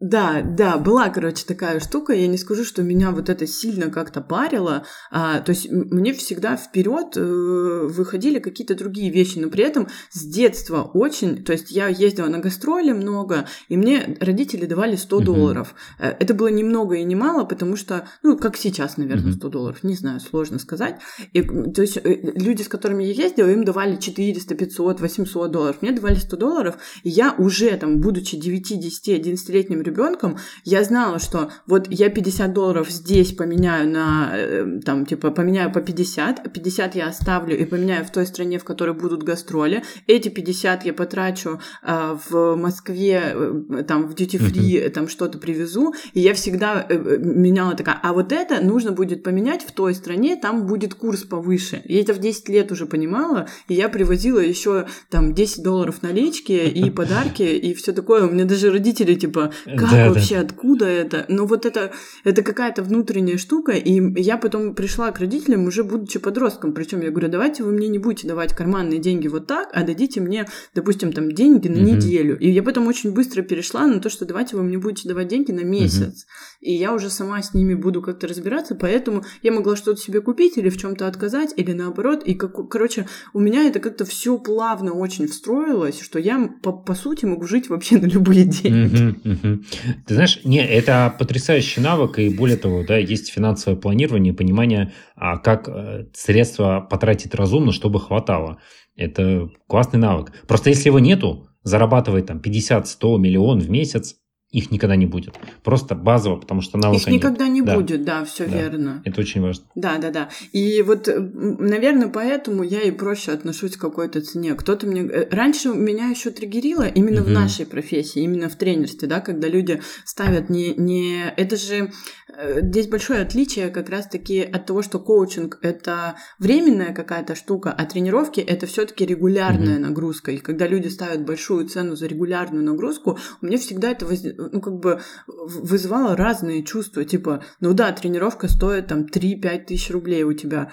B: Да, да, была, короче, такая штука. Я не скажу, что меня вот это сильно как-то парило. А, то есть мне всегда вперед э, выходили какие-то другие вещи, но при этом с детства очень... То есть я ездила на гастроли много, и мне родители давали 100 uh-huh. долларов. Э, это было ни много и ни мало, потому что, ну, как сейчас, наверное, 100 uh-huh. долларов, не знаю, сложно сказать. И, то есть э, люди, с которыми я ездила, им давали 400, 500, 800 долларов. Мне давали 100 долларов, и я уже там, будучи 9, 10, 11-летним ребенком, я знала, что вот я 50 долларов здесь поменяю на, э, там, типа, поменяю по 50, а 50 я оставлю и поменяю в той стране, в которой будут гастроли. Эти 50 я потрачу э, в Москве, э, там, в free, uh-huh. там, что-то привезу. И я всегда э, э, меняла такая, а вот это нужно будет поменять в той стране, там будет курс повыше. Я это в 10 лет уже понимала, и я привозила еще там 10 долларов налички и [laughs] подарки, и все такое. У меня даже родители, типа, как да, вообще, да. откуда это? Но вот это, это какая-то внутренняя штука, и я потом пришла к родителям, уже будучи подростком, причем я говорю, давайте вы мне не будете давать карманные деньги вот так, а дадите мне, допустим, там деньги на угу. неделю. И я потом очень быстро перешла на то, что давайте вы мне будете давать деньги на месяц. Угу. И я уже сама с ними буду как-то разбираться, поэтому я могла что-то себе купить или в чем-то отказать, или наоборот. И, как, короче, у меня это как-то все плавно очень встроилось, что я, по, по сути, могу жить вообще на любые деньги.
A: Угу, угу. Ты знаешь, не, это потрясающий навык, и более того, да, есть финансовое планирование, понимание, а, как э, средства потратить разумно, чтобы хватало. Это классный навык. Просто если его нету, зарабатывать там 50-100 миллион в месяц, их никогда не будет. Просто базово, потому что навыка
B: Их никогда нет. не да. будет, да, все да. верно.
A: Это очень важно.
B: Да, да, да. И вот, наверное, поэтому я и проще отношусь к какой-то цене. Кто-то мне... Э, раньше меня еще триггерило именно угу. в нашей профессии, именно в тренерстве, да, когда люди ставят не... не... Это же Э, здесь большое отличие как раз-таки от того, что коучинг — это временная какая-то штука, а тренировки — это все таки регулярная mm-hmm. нагрузка. И когда люди ставят большую цену за регулярную нагрузку, у меня всегда это воз... ну, как бы вызывало разные чувства. Типа, ну да, тренировка стоит там 3-5 тысяч рублей у тебя.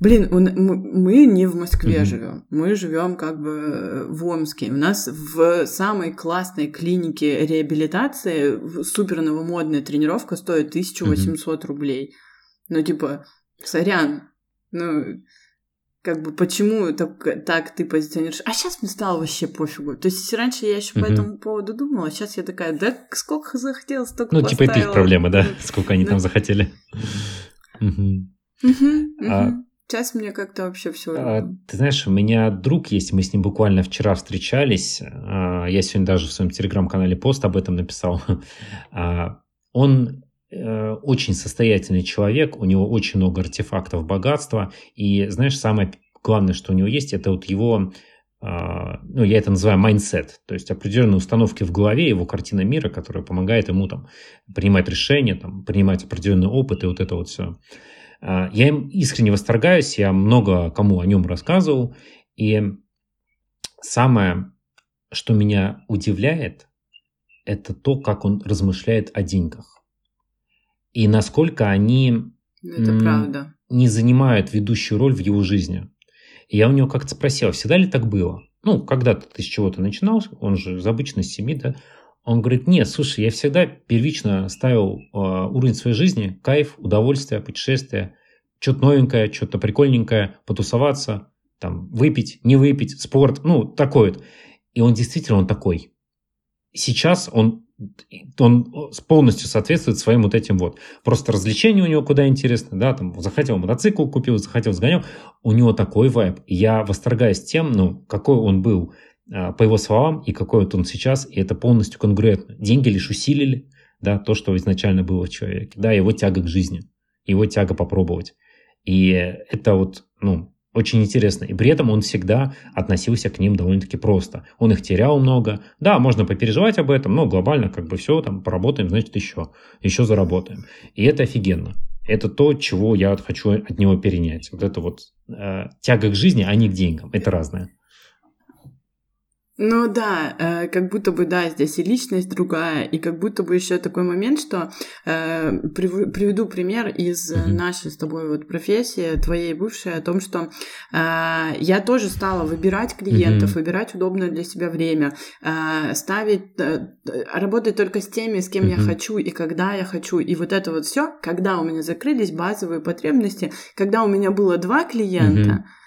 B: Блин, мы не в Москве mm-hmm. живем, мы живем как бы в Омске. У нас в самой классной клинике реабилитации супер новомодная тренировка стоит 1800 mm-hmm. рублей. Ну, типа, сорян, ну, как бы почему так, так ты позиционируешь? А сейчас мне стало вообще пофигу. То есть раньше я еще mm-hmm. по этому поводу думала, а сейчас я такая, да сколько захотела, столько
A: Ну, типа это их проблема, да? Сколько они там захотели.
B: Сейчас мне как-то вообще все.
A: А, ты знаешь, у меня друг есть, мы с ним буквально вчера встречались. А, я сегодня даже в своем телеграм-канале пост об этом написал. [laughs] А, он очень состоятельный человек, у него очень много артефактов богатства. И знаешь, самое главное, что у него есть, это вот его ну, я это называю mindset, то есть определенные установки в голове, его картина мира, которая помогает ему там принимать решения, там, принимать определенный опыт и вот это вот все. А, я им искренне восторгаюсь, я много кому о нем рассказывал. И самое, что меня удивляет, это то, как он размышляет о деньгах. И насколько они
B: это правда.
A: не занимают ведущую роль в его жизни. И я у него как-то спросил, всегда ли так было? Ну, когда-то ты с чего-то начинал, он же из обычной семьи, да, он говорит, нет, слушай, я всегда первично ставил э, уровень своей жизни, кайф, удовольствие, путешествие, что-то новенькое, что-то прикольненькое, потусоваться, там, выпить, не выпить, спорт, ну, такой вот. И он действительно он такой. Сейчас он, он полностью соответствует своим вот этим вот. Просто развлечения у него куда интересно, да, там, захотел мотоцикл купил, захотел сгонял. У него такой вайб. Я восторгаюсь тем, ну, какой он был а, по его словам, и какой вот он сейчас, и это полностью конгруентно. Деньги лишь усилили, да, то, что изначально было в человеке, да, его тяга к жизни, его тяга попробовать. И это вот, ну, очень интересно. И при этом он всегда относился к ним довольно-таки просто. Он их терял много. Да, можно попереживать об этом, но глобально как бы все, там, поработаем, значит, еще. Еще заработаем. И это офигенно. Это то, чего я хочу от него перенять. Вот это вот э, тяга к жизни, а не к деньгам. Это разное.
B: Ну да, э, как будто бы, да, здесь и личность другая, и как будто бы еще такой момент, что э, приведу пример из mm-hmm. нашей с тобой вот профессии, твоей бывшей, о том, что э, я тоже стала выбирать клиентов, mm-hmm. выбирать удобное для себя время, э, ставить, э, работать только с теми, с кем mm-hmm. я хочу и когда я хочу, и вот это вот все, когда у меня закрылись базовые потребности, когда у меня было два клиента. Mm-hmm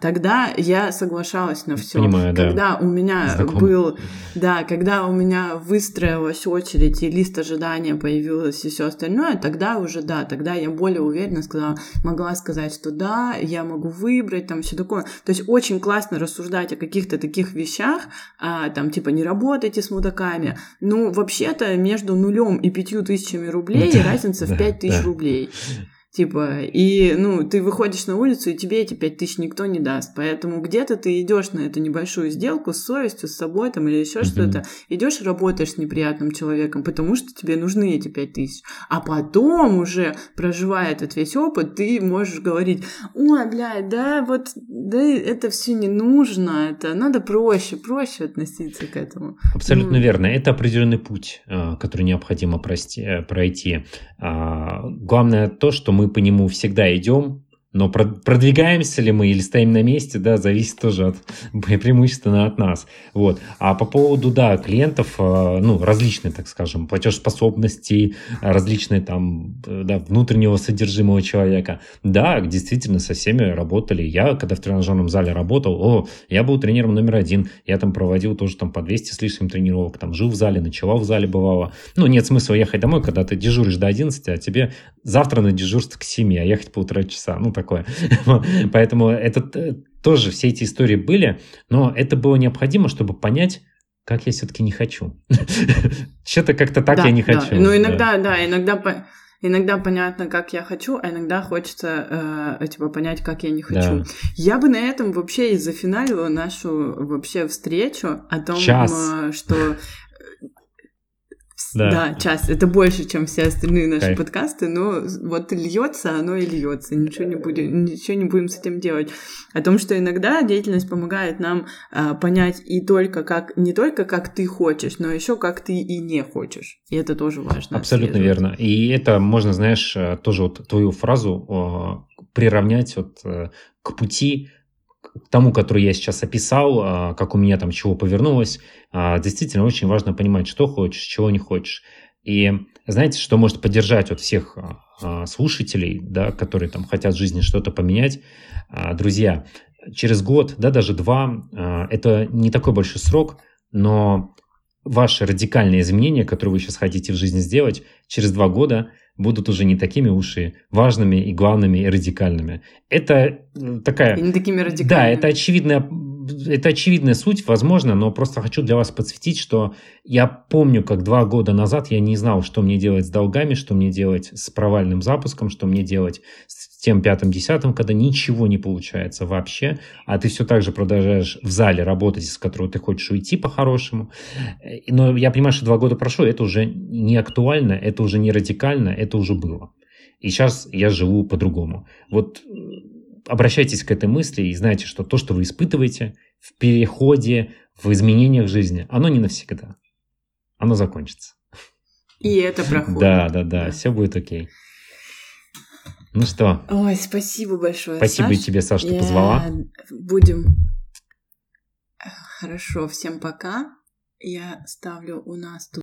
B: тогда я соглашалась на все.
A: Понимаю,
B: да. Когда у меня
A: Знаком.
B: был, да, когда у меня выстроилась очередь и лист ожидания появилась и все остальное, тогда уже да, тогда я более уверенно сказала, могла сказать, что да, я могу выбрать там все такое. То есть очень классно рассуждать о каких-то таких вещах, а, там типа не работайте с мудаками. Ну вообще-то между нулем и пятью тысячами рублей да, разница да, в пять тысяч да. рублей. Типа, и, ну, ты выходишь на улицу, и тебе эти пять тысяч никто не даст. Поэтому где-то ты идешь на эту небольшую сделку с совестью, с собой там или еще mm-hmm. что-то. Идешь работаешь с неприятным человеком, потому что тебе нужны эти пять тысяч. А потом уже, проживая этот весь опыт, ты можешь говорить, ой, блядь, да, вот, да, это все не нужно, это надо проще, проще относиться к этому.
A: Абсолютно ну. верно. Это определенный путь, э, который необходимо пройти. А, главное то, что мы по нему всегда идем, но продвигаемся ли мы или стоим на месте, да, зависит тоже от [laughs] преимущественно от нас. Вот. А по поводу, да, клиентов, э, ну, различные, так скажем, платежеспособности, различные там, э, да, внутреннего содержимого человека. Да, действительно, со всеми работали. Я, когда в тренажерном зале работал, о, я был тренером номер один. Я там проводил тоже там по 200 с лишним тренировок, там жил в зале, ночевал в зале, бывало. Ну, нет смысла ехать домой, когда ты дежуришь до 11, а тебе завтра на дежурство к 7, а ехать полтора часа. Ну, так такое. [laughs] Поэтому это э, тоже все эти истории были, но это было необходимо, чтобы понять, как я все-таки не хочу. [laughs] Что-то как-то так
B: да,
A: я не да. хочу.
B: Ну, иногда, да, да иногда, иногда понятно, как я хочу, а иногда хочется э, типа понять, как я не хочу. Да. Я бы на этом вообще и зафиналила нашу вообще встречу о том, Час. Э, что да. да, час. Это больше, чем все остальные наши Кайф. подкасты, но вот льется, оно и льется. Ничего не будем, ничего не будем с этим делать. О том, что иногда деятельность помогает нам а, понять и только как не только как ты хочешь, но еще как ты и не хочешь. И это тоже важно.
A: Абсолютно верно. И это можно, знаешь, э, тоже вот твою фразу приравнять вот э, к пути тому, который я сейчас описал, а, как у меня там чего повернулось, а, действительно очень важно понимать, что хочешь, чего не хочешь. И знаете, что может поддержать вот всех а, слушателей, да, которые там хотят в жизни что-то поменять, друзья, через год, да, даже два, это не такой большой срок, но ваши радикальные изменения, которые вы сейчас хотите в жизни сделать, через два года – будут уже не такими уж и важными и главными и радикальными. Это э, такая...
B: И не такими радикальными.
A: Да, это очевидная, это очевидная суть, возможно, но просто хочу для вас подсветить, что я помню, как два года назад я не знал, что мне делать с долгами, что мне делать с провальным запуском, что мне делать с тем пятым, десятым, когда ничего не получается вообще, а ты все так же продолжаешь в зале работать, из которого ты хочешь уйти по-хорошему. Но я понимаю, что два года прошло, это уже не актуально, это уже не радикально, это уже было. И сейчас я живу по-другому. Вот э, обращайтесь к этой мысли и знайте, что то, что вы испытываете в переходе, в изменениях жизни, оно не навсегда. Оно закончится.
B: И это проходит.
A: Да, да, да, да. все будет окей. Ну что?
B: Ой, спасибо большое.
A: Спасибо Саш. тебе, Саша, что Я... позвала.
B: Будем. Э, хорошо, всем пока. Я ставлю у нас тут.